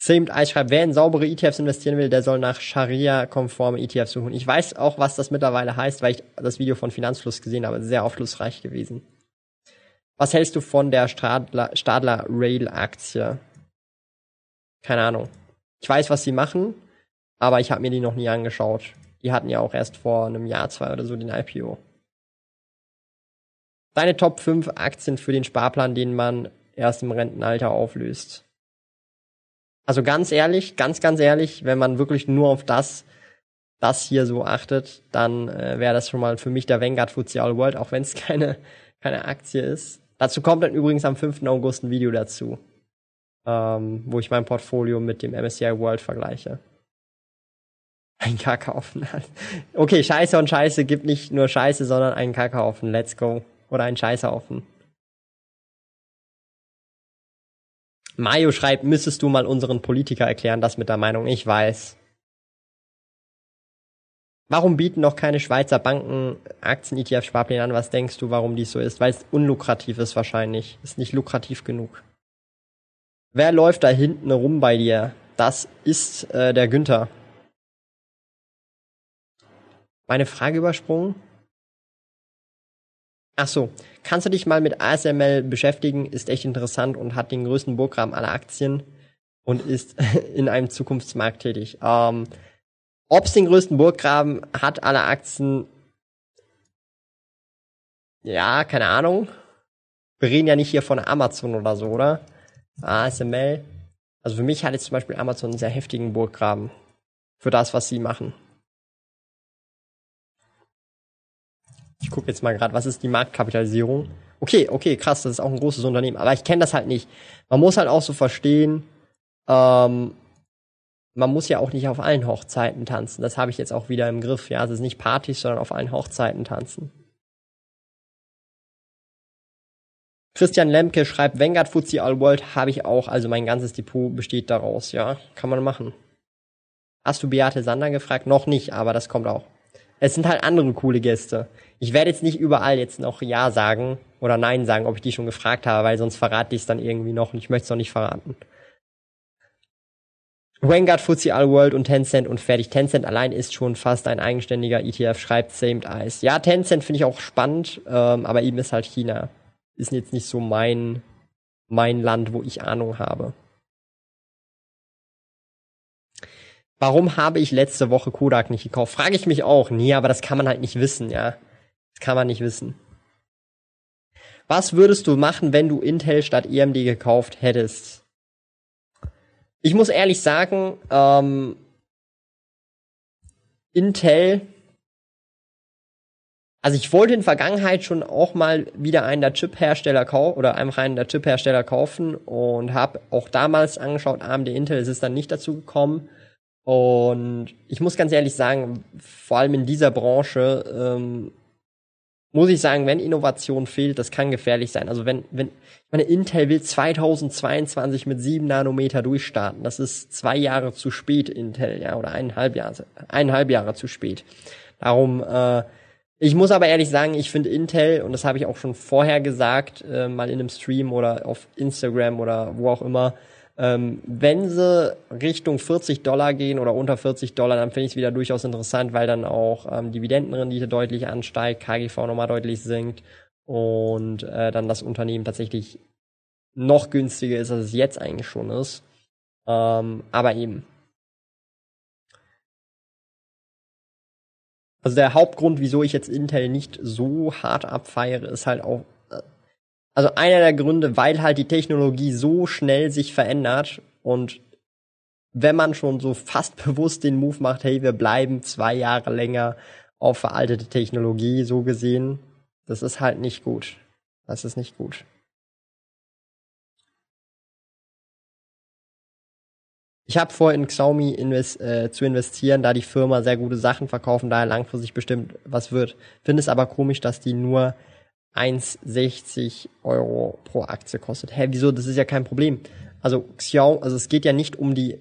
Samed Ice schreibt, wer in saubere ETFs investieren will, der soll nach Scharia-konforme ETFs suchen. Ich weiß auch, was das mittlerweile heißt, weil ich das Video von Finanzfluss gesehen habe. Sehr aufschlussreich gewesen. Was hältst du von der Stadler, Stadler Rail Aktie? Keine Ahnung. Ich weiß, was sie machen, aber ich habe mir die noch nie angeschaut. Die hatten ja auch erst vor einem Jahr, zwei oder so den IPO. Deine Top 5 Aktien für den Sparplan, den man erst im Rentenalter auflöst. Also ganz ehrlich, ganz, ganz ehrlich, wenn man wirklich nur auf das, das hier so achtet, dann äh, wäre das schon mal für mich der Vanguard FTSE All World, auch wenn es *laughs* keine, keine Aktie ist. Dazu kommt dann übrigens am 5. August ein Video dazu, ähm, wo ich mein Portfolio mit dem MSCI World vergleiche. Ein Kakaofen. *laughs* Okay, Scheiße und Scheiße gibt nicht nur Scheiße, sondern einen Kakaofen. Let's go. Oder einen Scheißhaufen. Mario schreibt, müsstest du mal unseren Politiker erklären, das mit der Meinung, ich weiß. Warum bieten noch keine Schweizer Banken Aktien-ETF-Sparpläne an? Was denkst du, warum dies so ist? Weil es unlukrativ ist wahrscheinlich. Ist nicht lukrativ genug. Wer läuft da hinten rum bei dir? Das ist äh, der Günther. Meine Frage übersprungen? Ach so, kannst du dich mal mit ASML beschäftigen? Ist echt interessant und hat den größten Burggraben aller Aktien und ist *laughs* in einem Zukunftsmarkt tätig. Ähm, Ob es den größten Burggraben hat aller Aktien, ja, keine Ahnung. Wir reden ja nicht hier von Amazon oder so, oder? ASML. Also für mich hat jetzt zum Beispiel Amazon einen sehr heftigen Burggraben. Für das, was sie machen. Ich gucke jetzt mal gerade, was ist die Marktkapitalisierung? Okay, okay, krass, das ist auch ein großes Unternehmen. Aber ich kenne das halt nicht. Man muss halt auch so verstehen, ähm, man muss ja auch nicht auf allen Hochzeiten tanzen. Das habe ich jetzt auch wieder im Griff. Ja, es ist nicht Partys, sondern auf allen Hochzeiten tanzen. Christian Lemke schreibt, Vanguard FTSE All World habe ich auch, also mein ganzes Depot besteht daraus. Ja, kann man machen. Hast du Beate Sander gefragt? Noch nicht, aber das kommt auch. Es sind halt andere coole Gäste. Ich werde jetzt nicht überall jetzt noch Ja sagen oder Nein sagen, ob ich die schon gefragt habe, weil sonst verrate ich es dann irgendwie noch und ich möchte es noch nicht verraten. Vanguard, FTSE All World und Tencent und fertig. Tencent allein ist schon fast ein eigenständiger ETF, schreibt Samed Eyes. Ja, Tencent finde ich auch spannend, ähm, aber eben ist halt China. Ist jetzt nicht so mein, mein Land, wo ich Ahnung habe. Warum habe ich letzte Woche Kodak nicht gekauft? Frage ich mich auch. Nee, aber das kann man halt nicht wissen, ja. Das kann man nicht wissen. Was würdest du machen, wenn du Intel statt EMD gekauft hättest? Ich muss ehrlich sagen, ähm, Intel, also ich wollte in Vergangenheit schon auch mal wieder einen der Chip-Hersteller kaufen oder einfach einen der Chip-Hersteller kaufen und habe auch damals angeschaut, AMD Intel, es ist dann nicht dazu gekommen. Und ich muss ganz ehrlich sagen, vor allem in dieser Branche ähm, muss ich sagen, wenn Innovation fehlt, das kann gefährlich sein. Also wenn, wenn, ich meine, Intel will 2022 mit 7 Nanometer durchstarten. Das ist zwei Jahre zu spät, Intel, ja, oder eineinhalb Jahre, eineinhalb Jahre zu spät. Darum, äh, ich muss aber ehrlich sagen, ich finde Intel, und das habe ich auch schon vorher gesagt, äh, mal in einem Stream oder auf Instagram oder wo auch immer, ähm, wenn sie Richtung 40 Dollar gehen oder unter 40 Dollar, dann finde ich es wieder durchaus interessant, weil dann auch ähm, Dividendenrendite deutlich ansteigt, KGV nochmal deutlich sinkt und äh, dann das Unternehmen tatsächlich noch günstiger ist, als es jetzt eigentlich schon ist. Ähm, aber eben. Also der Hauptgrund, wieso ich jetzt Intel nicht so hart abfeiere, ist halt auch also einer der Gründe, weil halt die Technologie so schnell sich verändert und wenn man schon so fast *laughs* bewusst den Move macht, hey, wir bleiben zwei Jahre länger auf veraltete Technologie, so gesehen, das ist halt nicht gut. Das ist nicht gut. Ich habe vor, in Xiaomi invest, äh, zu investieren, da die Firma sehr gute Sachen verkaufen, daher langfristig bestimmt was wird. Finde es aber komisch, dass die nur 1,60 Euro pro Aktie kostet. Hä, wieso? Das ist ja kein Problem. Also Xiao, also es geht ja nicht um die,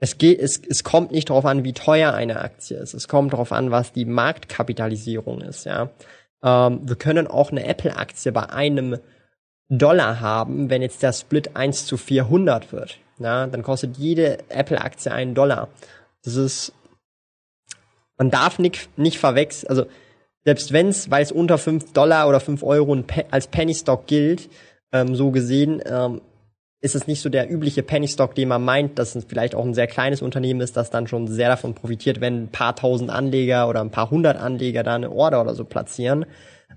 es geht, es, es kommt nicht darauf an, wie teuer eine Aktie ist. Es kommt darauf an, was die Marktkapitalisierung ist, ja. Ähm, wir können auch eine Apple-Aktie bei einem Dollar haben, wenn jetzt der Split 1 zu 400 wird. Ja, dann kostet jede Apple-Aktie einen Dollar. Das ist, man darf nicht, nicht verwechseln, also selbst wenn's, weil es unter 5 Dollar oder 5 Euro als Penny Stock gilt, ähm, so gesehen, ähm, ist es nicht so der übliche Penny Stock, den man meint, dass es vielleicht auch ein sehr kleines Unternehmen ist, das dann schon sehr davon profitiert, wenn ein paar tausend Anleger oder ein paar hundert Anleger da eine Order oder so platzieren.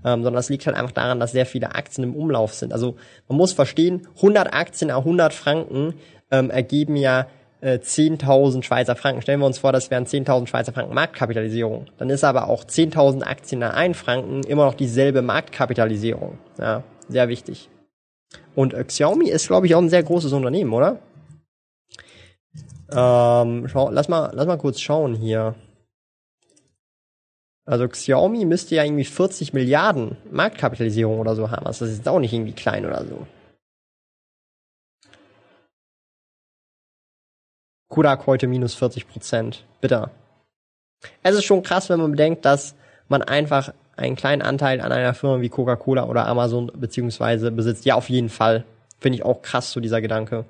Ähm, sondern das liegt halt einfach daran, dass sehr viele Aktien im Umlauf sind. Also man muss verstehen, 100 Aktien a 100 Franken ähm, ergeben ja äh, 10.000 Schweizer Franken. Stellen wir uns vor, das wären 10.000 Schweizer Franken Marktkapitalisierung. Dann ist aber auch 10.000 Aktien a 1 Franken immer noch dieselbe Marktkapitalisierung. Ja, sehr wichtig. Und äh, Xiaomi ist, glaube ich, auch ein sehr großes Unternehmen, oder? Ähm, schau, lass mal, lass mal kurz schauen hier. Also Xiaomi müsste ja irgendwie 40 Milliarden Marktkapitalisierung oder so haben. Also das ist auch nicht irgendwie klein oder so. Kodak heute minus 40 Prozent. Bitter. Es ist schon krass, wenn man bedenkt, dass man einfach einen kleinen Anteil an einer Firma wie Coca-Cola oder Amazon beziehungsweise besitzt. Ja, auf jeden Fall. Finde ich auch krass, so dieser Gedanke.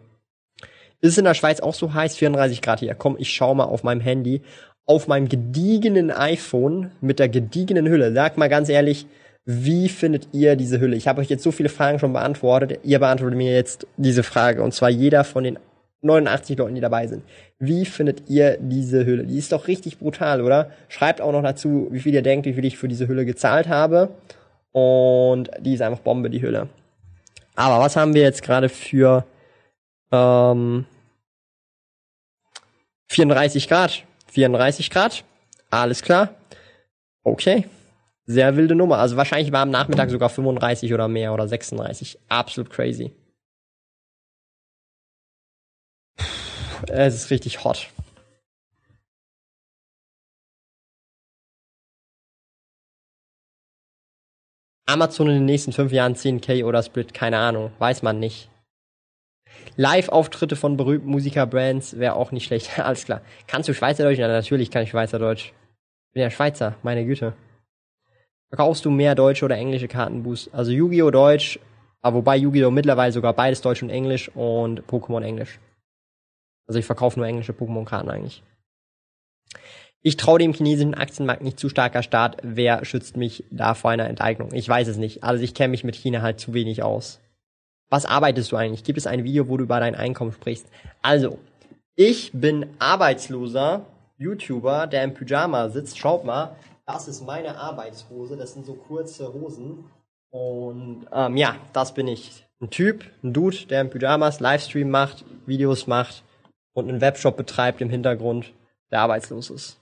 Ist in der Schweiz auch so heiß? 34 Grad hier. Komm, ich schau mal auf meinem Handy. Auf meinem gediegenen iPhone mit der gediegenen Hülle. Sag mal ganz ehrlich, wie findet ihr diese Hülle? Ich habe euch jetzt so viele Fragen schon beantwortet. Ihr beantwortet mir jetzt diese Frage. Und zwar jeder von den 89 Leuten, die dabei sind. Wie findet ihr diese Hülle? Die ist doch richtig brutal, oder? Schreibt auch noch dazu, wie viel ihr denkt, wie viel ich für diese Hülle gezahlt habe. Und die ist einfach Bombe, die Hülle. Aber was haben wir jetzt gerade für ähm, 34 Grad? 34 Grad? Alles klar. Okay. Sehr wilde Nummer. Also wahrscheinlich war am Nachmittag sogar 35 oder mehr oder 36. Absolut crazy. Es ist richtig hot. Amazon in den nächsten fünf Jahren 10k oder Split, keine Ahnung, weiß man nicht. Live-Auftritte von berühmten Musikerbrands wäre auch nicht schlecht. *laughs* Alles klar. Kannst du Schweizerdeutsch? Ja, natürlich kann ich Schweizerdeutsch. Bin ja Schweizer, meine Güte. Verkaufst du mehr deutsche oder englische Kartenboosts? Also Yu-Gi-Oh! Deutsch, aber wobei Yu-Gi-Oh! mittlerweile sogar beides Deutsch und Englisch und Pokémon Englisch. Also ich verkaufe nur englische Pokémon-Karten eigentlich. Ich traue dem chinesischen Aktienmarkt nicht zu starker Start. Wer schützt mich da vor einer Enteignung? Ich weiß es nicht. Also ich kenne mich mit China halt zu wenig aus. Was arbeitest du eigentlich? Gibt es ein Video, wo du über dein Einkommen sprichst? Also, ich bin arbeitsloser YouTuber, der im Pyjama sitzt. Schaut mal, das ist meine Arbeitshose. Das sind so kurze Hosen. Und ähm, ja, das bin ich. Ein Typ, ein Dude, der im Pyjamas Livestream macht, Videos macht und einen Webshop betreibt im Hintergrund, der arbeitslos ist.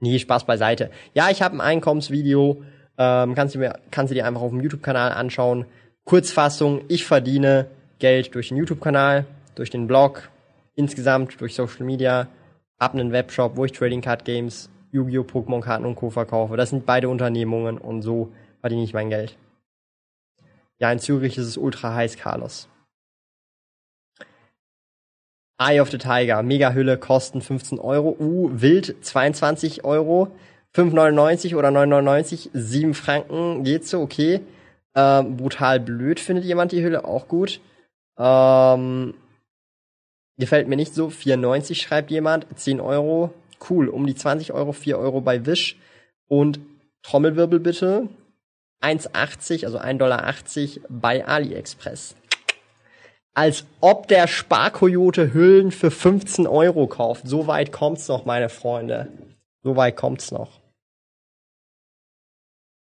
Nee, Spaß beiseite. Ja, ich habe ein Einkommensvideo, ähm, kannst, du mir, kannst du dir einfach auf dem YouTube-Kanal anschauen. Kurzfassung, ich verdiene Geld durch den YouTube-Kanal, durch den Blog, insgesamt durch Social Media, hab einen Webshop, wo ich Trading Card Games, Yu-Gi-Oh! Pokémon-Karten und Co. verkaufe. Das sind beide Unternehmungen und so verdiene ich mein Geld. Ja, in Zürich ist es ultra heiß, Carlos. Eye of the Tiger, Mega-Hülle, kosten 15 Euro. Uh, Wild 22 Euro. 5,99 oder 9,99, 7 Franken, geht so, okay. Ähm, brutal blöd findet jemand die Hülle, auch gut. Ähm, gefällt mir nicht so, 4,90 schreibt jemand, 10 Euro, cool, um die 20 Euro, 4 Euro bei Wish. Und Trommelwirbel bitte, 1,80, also 1,80 Dollar bei AliExpress als ob der Sparkoyote Hüllen für 15 Euro kauft. So weit kommt's noch, meine Freunde. So weit kommt's noch.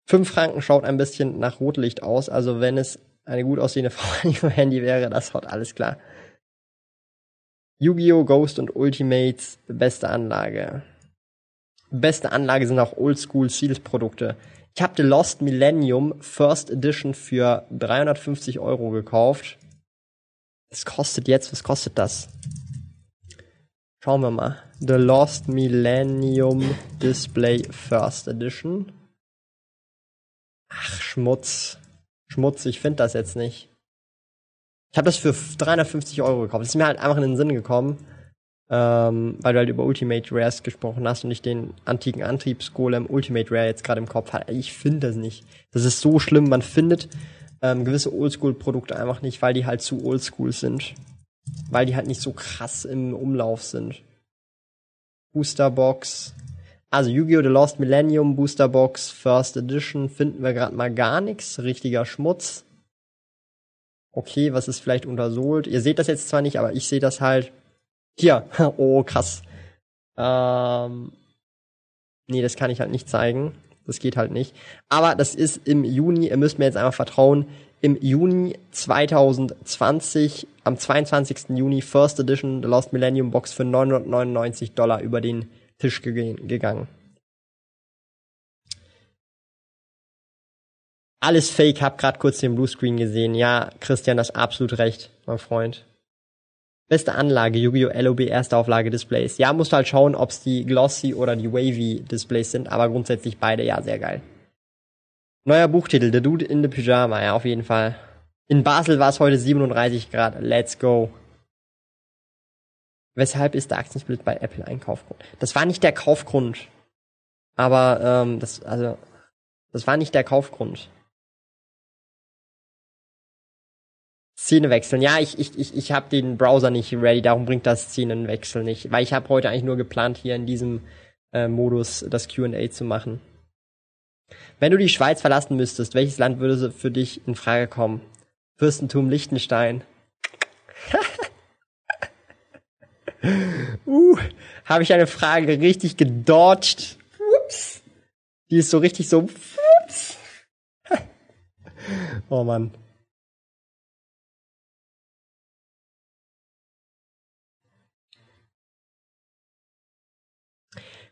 5 Franken schaut ein bisschen nach Rotlicht aus, also wenn es eine gut aussehende *laughs* Frau an ihrem Handy wäre, das haut alles klar. Yu-Gi-Oh! Ghost und Ultimates, beste Anlage. Beste Anlage sind auch Oldschool Seals Produkte. Ich habe The Lost Millennium First Edition für 350 Euro gekauft. Was kostet jetzt? Was kostet das? Schauen wir mal. The Lost Millennium Display First Edition. Ach, Schmutz. Schmutz, ich finde das jetzt nicht. Ich habe das für 350 Euro gekauft. Das ist mir halt einfach in den Sinn gekommen, ähm, weil du halt über Ultimate Rares gesprochen hast und ich den antiken Antriebsgolem Ultimate Rare jetzt gerade im Kopf hatte. Ich finde das nicht. Das ist so schlimm. Man findet ähm, gewisse Oldschool-Produkte einfach nicht, weil die halt zu oldschool sind. Weil die halt nicht so krass im Umlauf sind. Boosterbox. Also Yu-Gi-Oh! The Lost Millennium Booster Box First Edition finden wir gerade mal gar nichts. Richtiger Schmutz. Okay, was ist vielleicht untersohlt? Ihr seht das jetzt zwar nicht, aber ich sehe das halt. Hier. *laughs* Oh, krass. Ähm, nee, das kann ich halt nicht zeigen. Das geht halt nicht. Aber das ist im Juni, ihr müsst mir jetzt einfach vertrauen, im Juni 2020, am 22. Juni, First Edition The Lost Millennium Box für 999 Dollar über den Tisch gegangen. Alles fake, hab grad kurz den Bluescreen gesehen. Ja, Christian, das absolut recht, mein Freund. Beste Anlage, Yu-Gi-Oh! LOB erste Auflage Displays. Ja, musst du halt schauen, ob's die Glossy oder die Wavy Displays sind, aber grundsätzlich beide ja sehr geil. Neuer Buchtitel, The Dude in the Pyjama, ja, auf jeden Fall. In Basel war es heute 37 Grad. Let's go. Weshalb ist der Aktiensplit bei Apple ein Kaufgrund? Das war nicht der Kaufgrund. Aber ähm, das, also, das war nicht der Kaufgrund. Szene wechseln. Ja, ich, ich, ich, ich habe den Browser nicht ready, darum bringt das Szenenwechsel nicht. Weil ich habe heute eigentlich nur geplant, hier in diesem äh, Modus das QA zu machen. Wenn du die Schweiz verlassen müsstest, welches Land würde für dich in Frage kommen? Fürstentum Liechtenstein. *laughs* uh, habe ich eine Frage richtig gedodged. Ups. Die ist so richtig so. Ups. *laughs* oh Mann.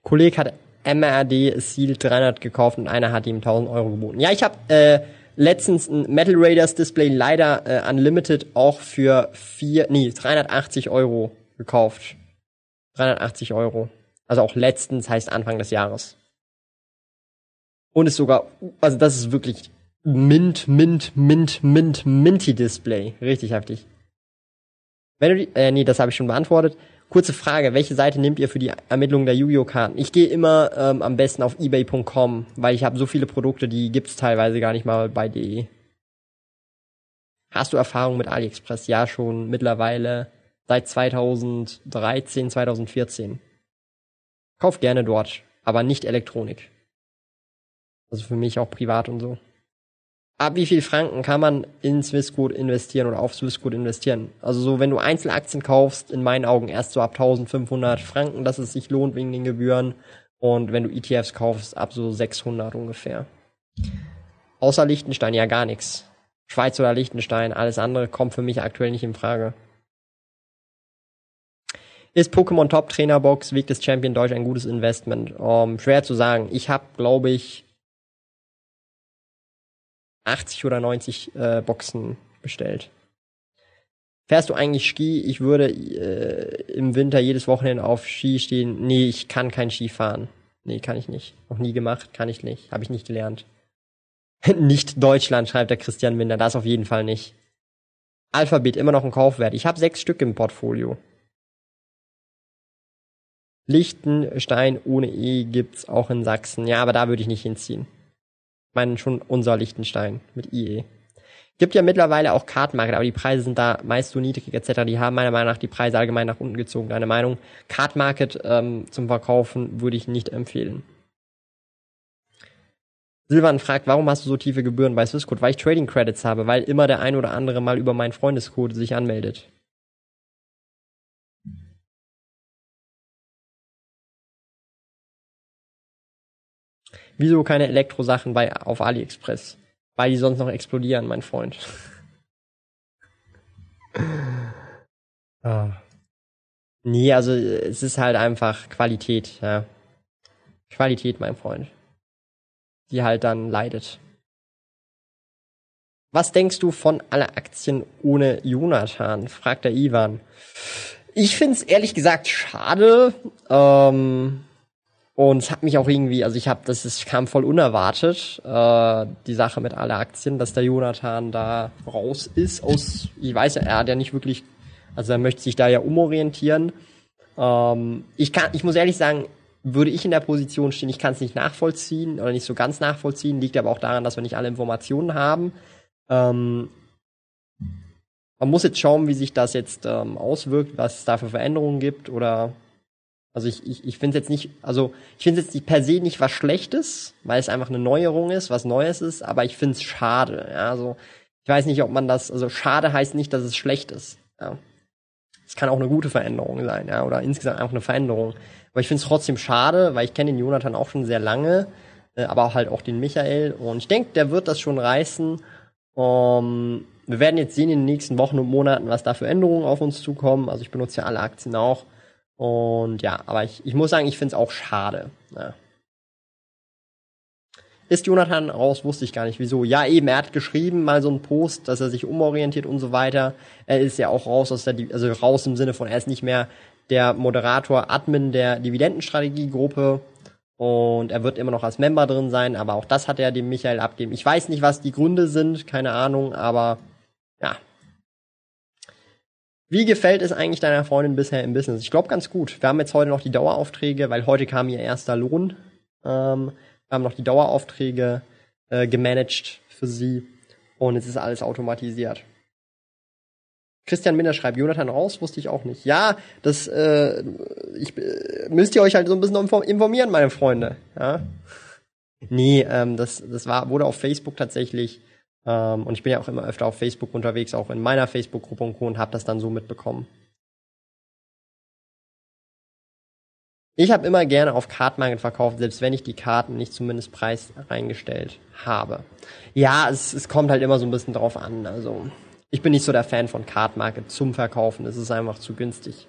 Kollege hat MRD Seal 300 gekauft und einer hat ihm 1000 Euro geboten. Ja, ich habe äh, letztens ein Metal Raiders Display leider äh, Unlimited auch für vier, nee, 380 Euro gekauft. 380 Euro. Also auch letztens heißt Anfang des Jahres. Und ist sogar, also das ist wirklich Mint, Mint, Mint, Mint, Minty Display. Richtig heftig. Wenn du die, äh, nee, das habe ich schon beantwortet. Kurze Frage, welche Seite nehmt ihr für die Ermittlung der Yu-Gi-Oh! Karten? Ich gehe immer ähm, am besten auf ebay.com, weil ich habe so viele Produkte, die gibt's teilweise gar nicht mal bei DE. Hast du Erfahrung mit AliExpress? Ja, schon mittlerweile seit 2013, 2014. Kauf gerne dort, aber nicht Elektronik. Also für mich auch privat und so ab wie viel Franken kann man in Swissquote investieren oder auf Swissquote investieren? Also so, wenn du Einzelaktien kaufst, in meinen Augen erst so ab 1500 Franken, dass es sich lohnt wegen den Gebühren. Und wenn du ETFs kaufst, ab so 600 ungefähr. Außer Liechtenstein ja gar nichts. Schweiz oder Liechtenstein, alles andere kommt für mich aktuell nicht in Frage. Ist Pokémon Top Trainer Box Weg des Champion Deutsch ein gutes Investment? Um, ähm, schwer zu sagen. Ich habe, glaube ich, 80 oder 90 äh, Boxen bestellt. Fährst du eigentlich Ski? Ich würde äh, im Winter jedes Wochenende auf Ski stehen. Nee, ich kann kein Ski fahren. Nee, kann ich nicht. Noch nie gemacht, kann ich nicht. Habe ich nicht gelernt. *laughs* nicht Deutschland, schreibt der Christian Minder. Das auf jeden Fall nicht. Alphabet, immer noch ein Kaufwert. Ich habe sechs Stück im Portfolio. Lichtenstein ohne E gibt's auch in Sachsen. Ja, aber da würde ich nicht hinziehen meine schon unser Liechtenstein mit IE. Gibt ja mittlerweile auch Card aber die Preise sind da meist so niedrig etc. Die haben meiner Meinung nach die Preise allgemein nach unten gezogen. Deine Meinung? Card ähm, zum Verkaufen würde ich nicht empfehlen. Silvan fragt, warum hast du so tiefe Gebühren bei Swissquote? Weil ich Trading Credits habe, weil immer der ein oder andere mal über meinen Freundescode sich anmeldet. Wieso keine Elektrosachen bei, auf AliExpress? Weil die sonst noch explodieren, mein Freund. *laughs* ah. Nee, also es ist halt einfach Qualität, ja. Qualität, mein Freund. Die halt dann leidet. Was denkst du von aller Aktien ohne Jonathan? fragt der Ivan. Ich find's ehrlich gesagt schade. Ähm, und es hat mich auch irgendwie, also ich habe, das ist, kam voll unerwartet, äh, die Sache mit alle Aktien, dass der Jonathan da raus ist aus, ich weiß ja, er hat ja nicht wirklich, also er möchte sich da ja umorientieren. Ähm, ich kann, ich muss ehrlich sagen, würde ich in der Position stehen, ich kann es nicht nachvollziehen oder nicht so ganz nachvollziehen, liegt aber auch daran, dass wir nicht alle Informationen haben. Ähm, man muss jetzt schauen, wie sich das jetzt ähm, auswirkt, was es da für Veränderungen gibt oder Also ich, ich, ich finde es jetzt nicht, also ich finde es jetzt nicht per se nicht was Schlechtes, weil es einfach eine Neuerung ist, was Neues ist, aber ich finde es schade. Ja, also ich weiß nicht, ob man das, also schade heißt nicht, dass es schlecht ist. Ja. Es kann auch eine gute Veränderung sein, ja, oder insgesamt einfach eine Veränderung. Aber ich finde es trotzdem schade, weil ich kenne den Jonathan auch schon sehr lange, äh, aber halt auch den Michael. Und ich denke, der wird das schon reißen. Um, wir werden jetzt sehen in den nächsten Wochen und Monaten, was da für Änderungen auf uns zukommen. Also ich benutze ja alle Aktien auch. Und ja, aber ich, ich muss sagen, ich finde es auch schade. Ja. Ist Jonathan raus, wusste ich gar nicht wieso. Ja, eben, er hat geschrieben, mal so einen Post, dass er sich umorientiert und so weiter. Er ist ja auch raus aus der, also raus im Sinne von, er ist nicht mehr der Moderator, Admin der Dividendenstrategiegruppe. Und er wird immer noch als Member drin sein, aber auch das hat er dem Michael abgegeben. Ich weiß nicht, was die Gründe sind, keine Ahnung, aber ja. Wie gefällt es eigentlich deiner Freundin bisher im Business? Ich glaube ganz gut. Wir haben jetzt heute noch die Daueraufträge, weil heute kam ihr erster Lohn. Ähm, wir haben noch die Daueraufträge äh, gemanagt für sie und es ist alles automatisiert. Christian Minder schreibt, Jonathan raus, wusste ich auch nicht. Ja, das äh, ich, äh, müsst ihr euch halt so ein bisschen informieren, meine Freunde. Ja? Nee, ähm, das, das war, wurde auf Facebook tatsächlich, ähm, und ich bin ja auch immer öfter auf Facebook unterwegs, auch in meiner Facebook-Gruppe und Co. und habe das dann so mitbekommen. Ich habe immer gerne auf Card verkauft, selbst wenn ich die Karten nicht zumindest Preis reingestellt habe. Ja, es, es kommt halt immer so ein bisschen drauf an. Also ich bin nicht so der Fan von Card Market zum Verkaufen. Es ist einfach zu günstig.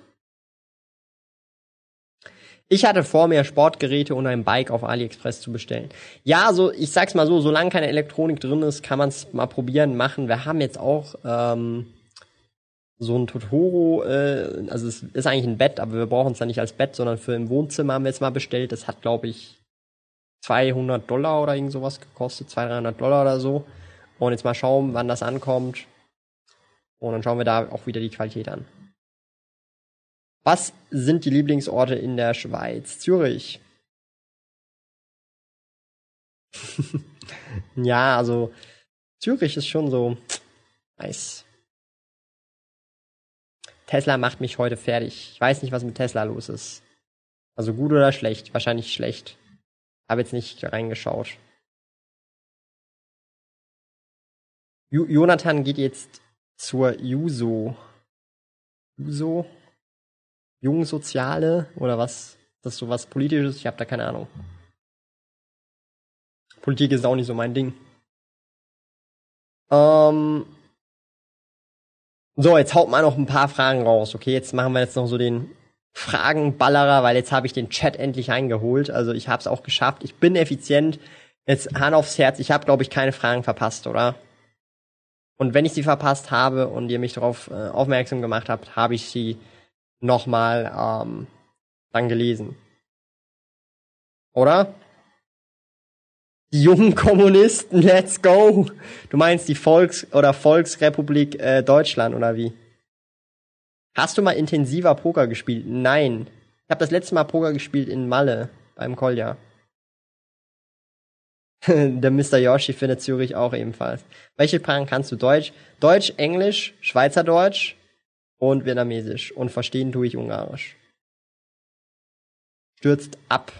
Ich hatte vor, mir Sportgeräte und ein Bike auf AliExpress zu bestellen. Ja, so ich sag's mal so, solange keine Elektronik drin ist, kann man es mal probieren, machen. Wir haben jetzt auch ähm, so ein Totoro, äh, also es ist eigentlich ein Bett, aber wir brauchen es ja nicht als Bett, sondern für im Wohnzimmer haben wir jetzt mal bestellt. Das hat, glaube ich, 200 Dollar oder irgend sowas gekostet, 200, 300 Dollar oder so. Und jetzt mal schauen, wann das ankommt. Und dann schauen wir da auch wieder die Qualität an. Was sind die Lieblingsorte in der Schweiz? Zürich. *laughs* ja, also Zürich ist schon so nice. Tesla macht mich heute fertig. Ich weiß nicht, was mit Tesla los ist. Also gut oder schlecht? Wahrscheinlich schlecht. Habe jetzt nicht reingeschaut. Jo Jonathan geht jetzt zur Juso. Juso? Jungsoziale oder was? Das so was Politisches? Ich habe da keine Ahnung. Politik ist auch nicht so mein Ding. Ähm, so, jetzt haut mal noch ein paar Fragen raus. Okay, jetzt machen wir jetzt noch so den Fragenballerer, weil jetzt habe ich den Chat endlich eingeholt. Also ich habe es auch geschafft. Ich bin effizient. Jetzt Hand aufs Herz. Ich habe, glaube ich, keine Fragen verpasst, oder? Und wenn ich sie verpasst habe und ihr mich darauf äh, aufmerksam gemacht habt, habe ich sie nochmal ähm, dann gelesen. Oder? Die jungen Kommunisten, let's go. Du meinst die Volks- oder Volksrepublik äh, Deutschland oder wie? Hast du mal intensiver Poker gespielt? Nein. Ich habe das letzte Mal Poker gespielt in Malle beim Kolja. *laughs* Der Mr. Yoshi findet Zürich auch ebenfalls. Welche Sprachen kannst du? Deutsch, Deutsch, Englisch, Schweizerdeutsch und Vietnamesisch. Und verstehen tue ich Ungarisch. Stürzt ab.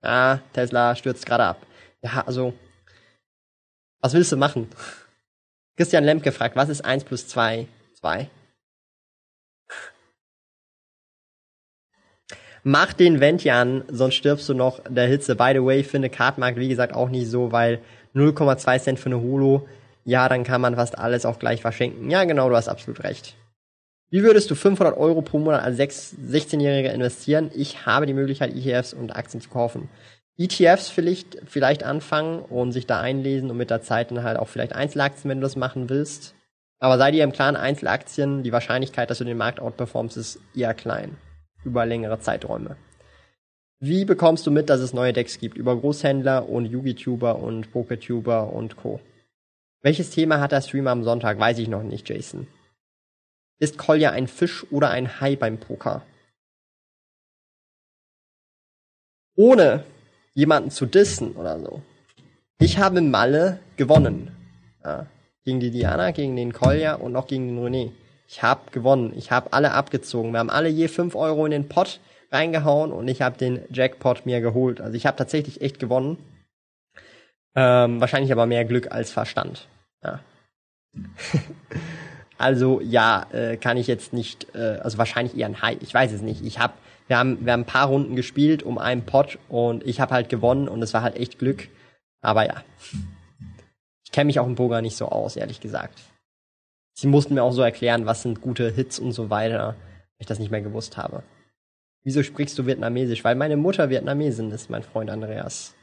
Ah, Tesla stürzt gerade ab. Ja, also, was willst du machen? Christian Lemke fragt, was ist 1 plus 2? 2. Mach den Venti an, sonst stirbst du noch der Hitze. By the way, finde Kartmarkt, wie gesagt, auch nicht so, weil 0,2 Cent für eine Holo, ja, dann kann man fast alles auch gleich verschenken. Ja, genau, du hast absolut recht. Wie würdest du 500 Euro pro Monat als 16-Jähriger investieren? Ich habe die Möglichkeit, ETFs und Aktien zu kaufen. ETFs vielleicht, vielleicht anfangen und sich da einlesen und mit der Zeit dann halt auch vielleicht Einzelaktien, wenn du das machen willst. Aber sei dir im Klaren, Einzelaktien, die Wahrscheinlichkeit, dass du den Markt outperformst, ist eher klein. Über längere Zeiträume. Wie bekommst du mit, dass es neue Decks gibt? Über Großhändler und YouTuber und PokerTuber und Co. Welches Thema hat der Streamer am Sonntag? Weiß ich noch nicht, Jason. Ist Kolja ein Fisch oder ein Hai beim Poker? Ohne jemanden zu dissen oder so. Ich habe Malle gewonnen. Ja, gegen die Diana, gegen den Kolja und auch gegen den René. Ich habe gewonnen. Ich habe alle abgezogen. Wir haben alle je 5 Euro in den Pot. reingehauen und ich habe den Jackpot mir geholt. Also ich habe tatsächlich echt gewonnen. Ähm, wahrscheinlich aber mehr Glück als Verstand. Ja. *laughs* also ja, äh, kann ich jetzt nicht, äh, also wahrscheinlich eher ein High. Ich weiß es nicht. Ich habe, wir haben, wir haben ein paar Runden gespielt um einen Pot und ich habe halt gewonnen und es war halt echt Glück. Aber ja, ich kenne mich auch im Poker nicht so aus, ehrlich gesagt. Sie mussten mir auch so erklären, was sind gute Hits und so weiter, weil ich das nicht mehr gewusst habe. Wieso sprichst du Vietnamesisch? Weil meine Mutter Vietnamesin ist, mein Freund Andreas.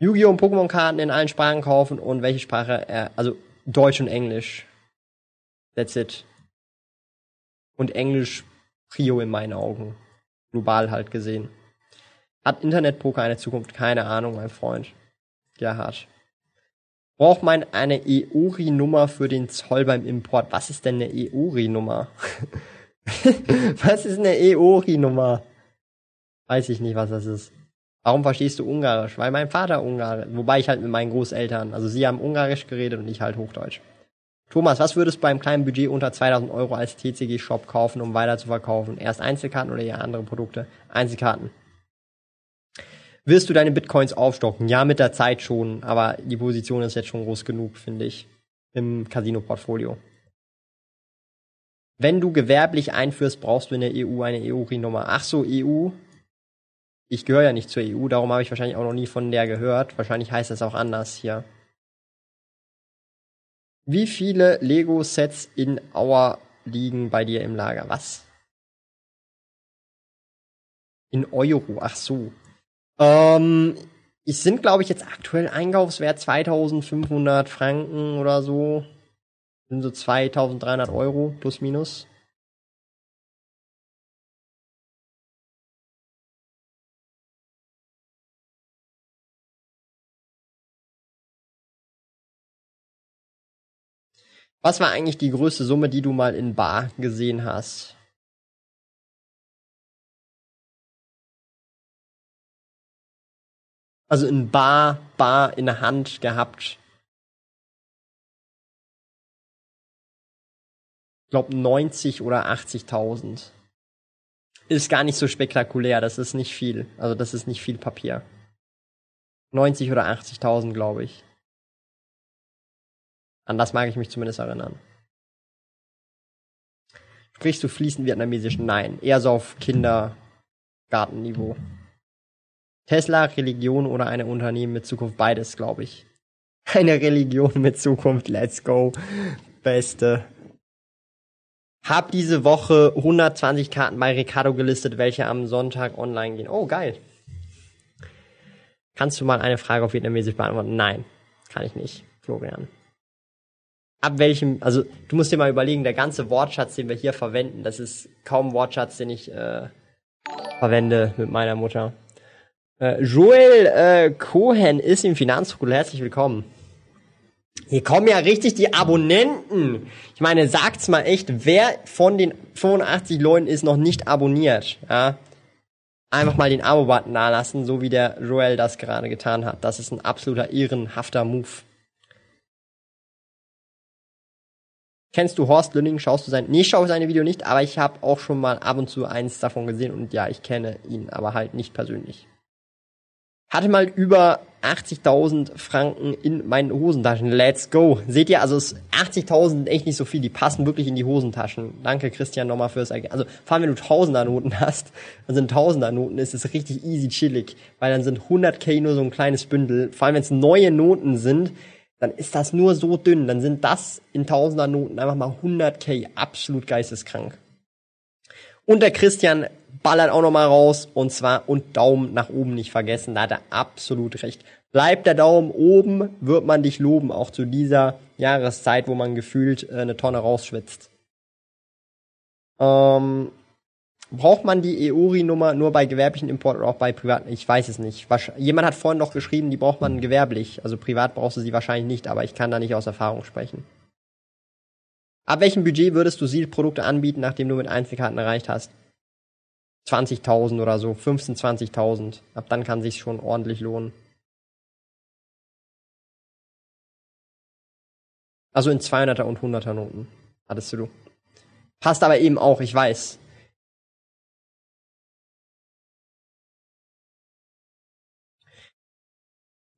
Yu-Gi-Oh! und Pokémon-Karten in allen Sprachen kaufen und welche Sprache er, also Deutsch und Englisch. That's it. Und Englisch Prio in meinen Augen. Global halt gesehen. Hat Internetpoker eine Zukunft? Keine Ahnung, mein Freund. Gerhard. Braucht man eine EORI-Nummer für den Zoll beim Import? Was ist denn eine EORI-Nummer? *laughs* was ist eine EORI-Nummer? Weiß ich nicht, was das ist. Warum verstehst du Ungarisch? Weil mein Vater Ungarisch, wobei ich halt mit meinen Großeltern, also sie haben Ungarisch geredet und ich halt Hochdeutsch. Thomas, was würdest du beim kleinen Budget unter 2000 Euro als TCG-Shop kaufen, um weiter zu verkaufen? Erst Einzelkarten oder eher andere Produkte? Einzelkarten. Wirst du deine Bitcoins aufstocken? Ja, mit der Zeit schon, aber die Position ist jetzt schon groß genug, finde ich, im Casino-Portfolio. Wenn du gewerblich einführst, brauchst du in der EU eine EU-Nummer. Ach so, EU. Ich gehöre ja nicht zur EU, darum habe ich wahrscheinlich auch noch nie von der gehört. Wahrscheinlich heißt das auch anders hier. Wie viele Lego-Sets in Auer liegen bei dir im Lager? Was? In Euro, ach so. Ähm, es sind, glaube ich, jetzt aktuell Einkaufswert 2500 Franken oder so. Sind so 2300 Euro plus minus. Was war eigentlich die größte Summe, die du mal in Bar gesehen hast? Also in Bar, Bar in der Hand gehabt. Ich glaube 90 oder 80.000. Ist gar nicht so spektakulär, das ist nicht viel. Also das ist nicht viel Papier. 90 oder 80.000, glaube ich. An das mag ich mich zumindest erinnern. Sprichst du fließend Vietnamesisch? Nein. Eher so auf Kindergartenniveau. Tesla, Religion oder eine Unternehmen mit Zukunft? Beides, glaube ich. Eine Religion mit Zukunft, let's go. Beste. Hab diese Woche 120 Karten bei Ricardo gelistet, welche am Sonntag online gehen. Oh, geil. Kannst du mal eine Frage auf Vietnamesisch beantworten? Nein, kann ich nicht, Florian. Ab welchem, also du musst dir mal überlegen, der ganze Wortschatz, den wir hier verwenden, das ist kaum Wortschatz, den ich äh, verwende mit meiner Mutter. Äh, Joel äh, Cohen ist im Finanzrudel. Herzlich willkommen. Hier kommen ja richtig die Abonnenten. Ich meine, sagt's mal echt, wer von den 85 Leuten ist noch nicht abonniert? Ja? Einfach mal den Abo-Button da lassen, so wie der Joel das gerade getan hat. Das ist ein absoluter ehrenhafter Move. Kennst du Horst Lünning? Schaust du sein? Nee, ich schaue seine Video nicht, aber ich habe auch schon mal ab und zu eins davon gesehen und ja, ich kenne ihn, aber halt nicht persönlich hatte mal über 80.000 Franken in meinen Hosentaschen. Let's go. Seht ihr, also 80.000 sind echt nicht so viel. Die passen wirklich in die Hosentaschen. Danke, Christian, nochmal fürs Ergebnis. Also, vor allem, wenn du Tausender-Noten *laughs* hast, dann sind Tausender-Noten, ist es richtig easy chillig. Weil dann sind 100k nur so ein kleines Bündel. Vor allem, wenn es neue Noten sind, dann ist das nur so dünn. Dann sind das in Tausender-Noten einfach mal 100k. Absolut geisteskrank. Und der Christian ballert auch nochmal raus. Und zwar, und Daumen nach oben nicht vergessen. Da hat er absolut recht. Bleibt der Daumen oben, wird man dich loben. Auch zu dieser Jahreszeit, wo man gefühlt äh, eine Tonne rausschwitzt. Ähm, braucht man die EORI-Nummer nur bei gewerblichen Import oder auch bei privaten? Ich weiß es nicht. Jemand hat vorhin noch geschrieben, die braucht man gewerblich. Also privat brauchst du sie wahrscheinlich nicht, aber ich kann da nicht aus Erfahrung sprechen. Ab welchem Budget würdest du Seal-Produkte anbieten, nachdem du mit Einzelkarten erreicht hast? 20.000 oder so, 15, 20.000. Ab dann kann sich schon ordentlich lohnen. Also in 200er und 100er Noten hattest du. Passt aber eben auch, ich weiß.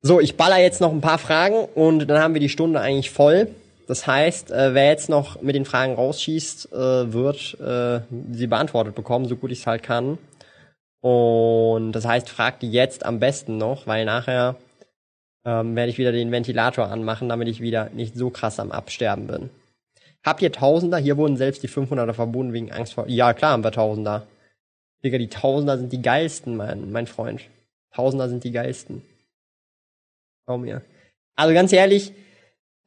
So, ich baller jetzt noch ein paar Fragen und dann haben wir die Stunde eigentlich voll. Das heißt, äh, wer jetzt noch mit den Fragen rausschießt, äh, wird äh, sie beantwortet bekommen, so gut ich es halt kann. Und das heißt, fragt die jetzt am besten noch, weil nachher ähm, werde ich wieder den Ventilator anmachen, damit ich wieder nicht so krass am Absterben bin. Habt ihr Tausender? Hier wurden selbst die 500er verbunden wegen Angst vor. Ja, klar haben wir Tausender. Digga, die Tausender sind die geilsten, mein, mein Freund. Tausender sind die geilsten. Schau mir. Also ganz ehrlich,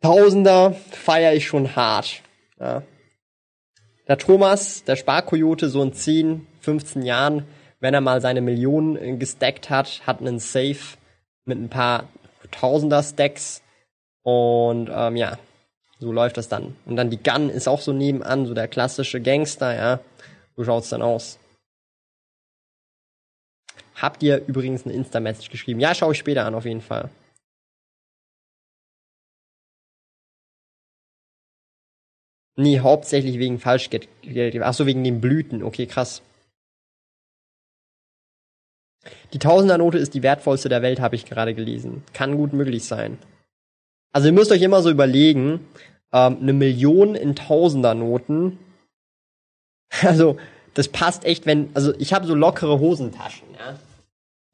Tausender feiere ich schon hart. Ja. Der Thomas, der Sparkoyote, so in 10, 15 Jahren, wenn er mal seine Millionen gestackt hat, hat einen Safe mit ein paar Tausender-Stacks. Und ähm, ja, so läuft das dann. Und dann die Gun ist auch so nebenan, so der klassische Gangster, ja. So schaut's dann aus. Habt ihr übrigens eine Insta-Message geschrieben? Ja, schaue ich später an, auf jeden Fall. Nee, hauptsächlich wegen Falschgeld. Ach so, wegen den Blüten. Okay, krass. Die Tausendernote ist die wertvollste der Welt, habe ich gerade gelesen. Kann gut möglich sein. Also ihr müsst euch immer so überlegen, ähm, eine Million in Tausendernoten. *laughs* Also das passt echt, wenn, also ich habe so lockere Hosentaschen, ja.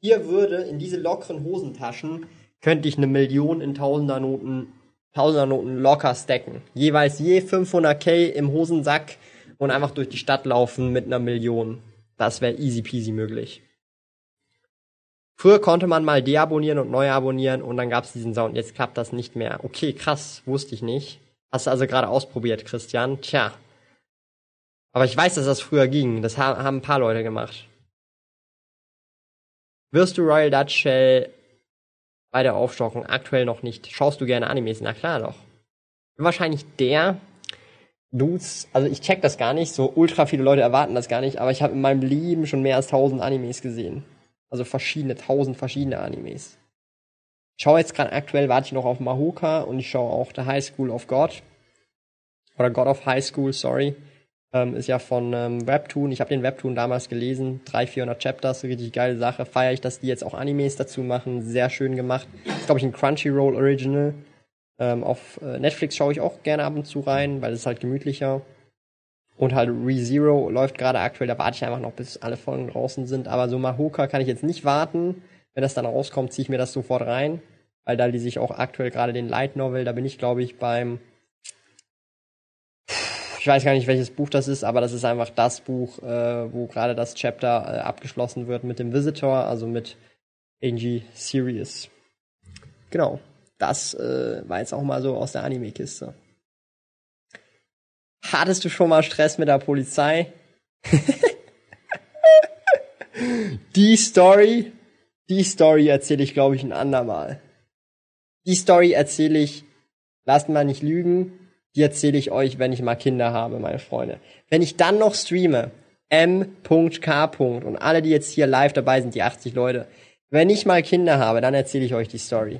Hier würde in diese lockeren Hosentaschen könnte ich eine Million in Tausendernoten, Tausendernoten locker stacken. Jeweils je 500k im Hosensack und einfach durch die Stadt laufen mit einer Million. Das wäre easy peasy möglich. Früher konnte man mal deabonnieren und neu abonnieren und dann gab es diesen Sound. Jetzt klappt das nicht mehr. Okay, krass, wusste ich nicht. Hast du also gerade ausprobiert, Christian? Tja. Aber ich weiß, dass das früher ging. Das haben ein paar Leute gemacht. Wirst du Royal Dutch Shell weiter aufstocken? Aktuell noch nicht. Schaust du gerne Animes? Na klar doch. Wahrscheinlich der Dudes, also ich check das gar nicht, so ultra viele Leute erwarten das gar nicht, aber ich habe in meinem Leben schon mehr als 1000 Animes gesehen. Also verschiedene, tausend verschiedene Animes. Ich schaue jetzt gerade aktuell, warte ich noch auf Mahoka und ich schaue auch The High School of God. Oder God of High School, sorry. Ähm, ist ja von ähm, Webtoon. Ich habe den Webtoon damals gelesen. 300, 400 Chapters, richtig geile Sache. Feiere ich, dass die jetzt auch Animes dazu machen. Sehr schön gemacht. Ist, glaube ich, ein Crunchyroll Original. Ähm, auf äh, Netflix schaue ich auch gerne ab und zu rein, weil es halt gemütlicher. Und halt ReZero läuft gerade aktuell, da warte ich einfach noch, bis alle Folgen draußen sind. Aber so Mahoka kann ich jetzt nicht warten. Wenn das dann rauskommt, ziehe ich mir das sofort rein. Weil da lese ich auch aktuell gerade den Light Novel. Da bin ich, glaube ich, beim. Weiß gar nicht, welches Buch das ist, aber das ist einfach das Buch, äh, wo gerade das Chapter äh, abgeschlossen wird mit dem Visitor, also mit Angie Sirius. Genau. Das äh, war jetzt auch mal so aus der Anime-Kiste. Hattest du schon mal Stress mit der Polizei? *laughs* die Story, die Story erzähle ich, glaube ich, ein andermal. Die Story erzähle ich, lasst mal nicht lügen, die erzähle ich euch, wenn ich mal Kinder habe, meine Freunde. Wenn ich dann noch streame, m.k. und alle, die jetzt hier live dabei sind, die 80 Leute, wenn ich mal Kinder habe, dann erzähle ich euch die Story.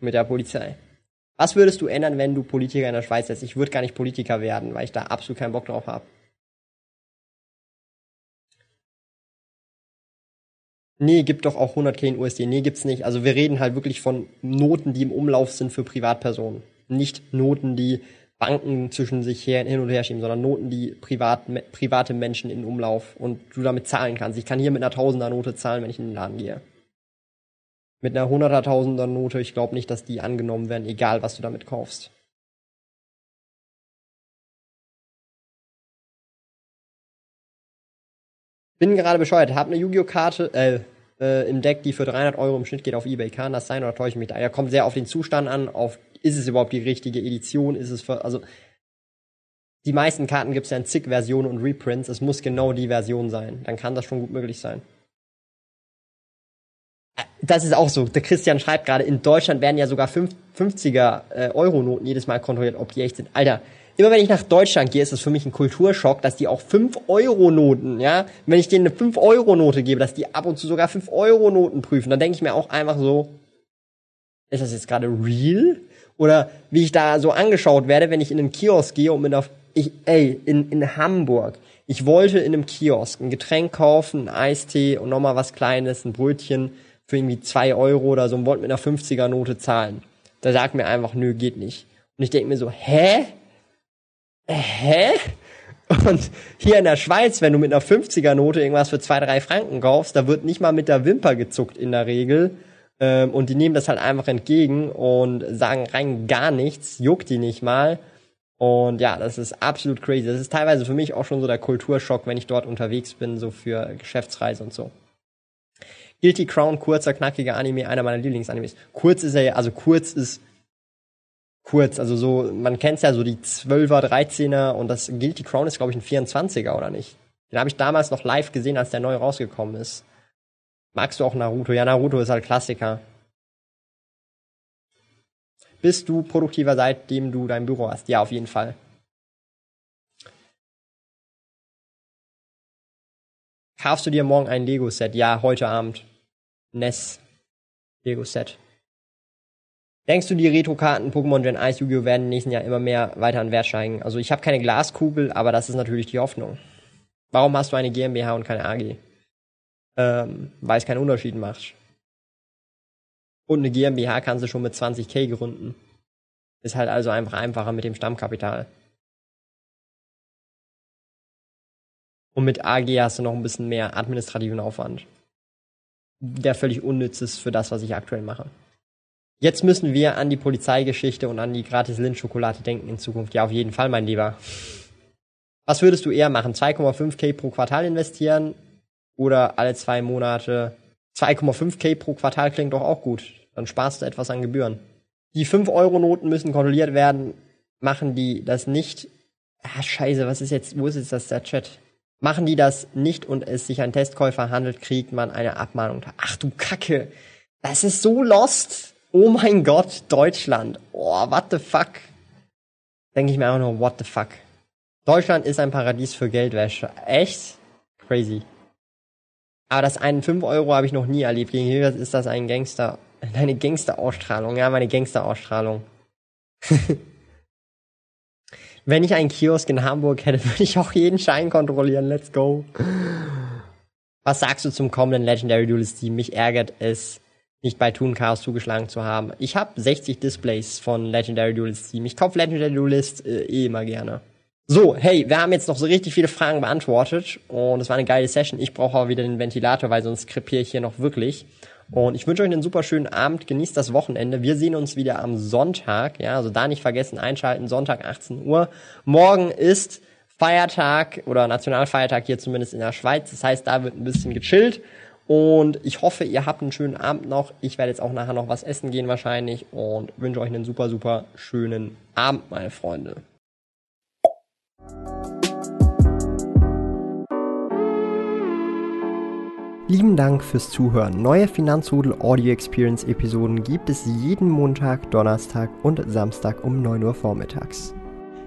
Mit der Polizei. Was würdest du ändern, wenn du Politiker in der Schweiz wärst? Ich würde gar nicht Politiker werden, weil ich da absolut keinen Bock drauf habe. Nee, gibt doch auch 100k in USD. Nee, gibt's nicht. Also wir reden halt wirklich von Noten, die im Umlauf sind für Privatpersonen. Nicht Noten, die Banken zwischen sich her, hin und her schieben, sondern Noten, die privat, private Menschen in Umlauf und du damit zahlen kannst. Ich kann hier mit einer Tausender-Note zahlen, wenn ich in den Laden gehe mit einer hunderttausender Note, ich glaube nicht, dass die angenommen werden, egal was du damit kaufst. Bin gerade bescheuert, hab eine Yu-Gi-Oh! Karte äh, äh, im Deck, die für 300 Euro im Schnitt geht auf Ebay. Kann das sein oder täusche ich mich da? Ja, kommt sehr auf den Zustand an, auf ist es überhaupt die richtige Edition, ist es für, also die meisten Karten gibt es ja in zig Versionen und Reprints, es muss genau die Version sein. Dann kann das schon gut möglich sein das ist auch so. Der Christian schreibt gerade, in Deutschland werden ja sogar 50er äh, jedes Mal kontrolliert, ob die echt sind. Alter, immer wenn ich nach Deutschland gehe, ist das für mich ein Kulturschock, dass die auch 5-Euro-Noten, ja, wenn ich denen eine 5-Euro-Note gebe, dass die ab und zu sogar 5-Euro-Noten prüfen, dann denke ich mir auch einfach so, ist das jetzt gerade real? Oder wie ich da so angeschaut werde, wenn ich in einen Kiosk gehe und mit einer, ich, ey, in, in Hamburg, ich wollte in einem Kiosk ein Getränk kaufen, einen Eistee und nochmal was Kleines, ein Brötchen, für irgendwie zwei Euro oder so und wollte mit einer 50er Note zahlen. Da sagt mir einfach, nö, geht nicht. Und ich denke mir so, hä? Hä? Und hier in der Schweiz, wenn du mit einer 50er Note irgendwas für zwei, drei Franken kaufst, da wird nicht mal mit der Wimper gezuckt in der Regel. Ähm, und die nehmen das halt einfach entgegen und sagen rein gar nichts, juckt die nicht mal. Und ja, das ist absolut crazy. Das ist teilweise für mich auch schon so der Kulturschock, wenn ich dort unterwegs bin, so für Geschäftsreise und so. Guilty Crown, kurzer, knackiger Anime, einer meiner Lieblingsanimes. Kurz ist er ja, also kurz ist kurz, also so, man kennt ja so die 12er, 13er und das Guilty Crown ist, glaube ich, ein 24er, oder nicht? Den habe ich damals noch live gesehen, als der neu rausgekommen ist. Magst du auch Naruto? Ja, Naruto ist halt Klassiker. Bist du produktiver, seitdem du dein Büro hast? Ja, auf jeden Fall. Kaufst du dir morgen ein Lego-Set? Ja, heute Abend. NES Lego-Set. Denkst du, die Retro-Karten Pokémon Gen 1 Yu-Gi-Oh! werden im nächsten Jahr immer mehr weiter an Wert steigen? Also ich habe keine Glaskugel, aber das ist natürlich die Hoffnung. Warum hast du eine GmbH und keine AG? Ähm, weil es keinen Unterschied macht. Und eine GmbH kannst du schon mit 20k gründen. Ist halt also einfach einfacher mit dem Stammkapital. Und mit AG hast du noch ein bisschen mehr administrativen Aufwand. Der völlig unnütz ist für das, was ich aktuell mache. Jetzt müssen wir an die Polizeigeschichte und an die gratis Lindschokolade denken in Zukunft. Ja, auf jeden Fall, mein Lieber. Was würdest du eher machen? 2,5k pro Quartal investieren oder alle zwei Monate 2,5k pro Quartal klingt doch auch gut. Dann sparst du etwas an Gebühren. Die 5-Euro-Noten müssen kontrolliert werden. Machen die das nicht? Ah, scheiße, was ist jetzt, wo ist jetzt das der Chat? Machen die das nicht und es sich ein Testkäufer handelt, kriegt man eine Abmahnung. Ach du Kacke. Das ist so lost. Oh mein Gott, Deutschland. Oh, what the fuck? Denke ich mir auch nur, what the fuck? Deutschland ist ein Paradies für Geldwäsche. Echt? Crazy. Aber das einen 5 Euro habe ich noch nie erlebt. Gegen Hilgers ist das ein Gangster. *laughs* Eine Gangster-Ausstrahlung. Ja, meine Gangster-Ausstrahlung. *laughs* Wenn ich einen Kiosk in Hamburg hätte, *laughs* würde ich auch jeden Schein kontrollieren. Let's go. Was sagst du zum kommenden Legendary Duelist Team? Mich ärgert es, nicht bei Toon Chaos zugeschlagen zu haben. Ich habe 60 Displays von Legendary Duelist Team. Ich kaufe Legendary Duelist äh, eh immer gerne. So, hey, wir haben jetzt noch so richtig viele Fragen beantwortet und es war eine geile Session. Ich brauche aber wieder den Ventilator, weil sonst krepiere ich hier noch wirklich. Und ich wünsche euch einen super schönen Abend, genießt das Wochenende. Wir sehen uns wieder am Sonntag, ja, also da nicht vergessen, einschalten, Sonntag 18 Uhr. Morgen ist Feiertag oder Nationalfeiertag hier zumindest in der Schweiz. Das heißt, da wird ein bisschen gechillt. Und ich hoffe, ihr habt einen schönen Abend noch. Ich werde jetzt auch nachher noch was essen gehen wahrscheinlich und wünsche euch einen super, super schönen Abend, meine Freunde. Lieben Dank fürs Zuhören. Neue Finanzrudel Audio Experience Episoden gibt es jeden Montag, Donnerstag und Samstag um 9 Uhr vormittags.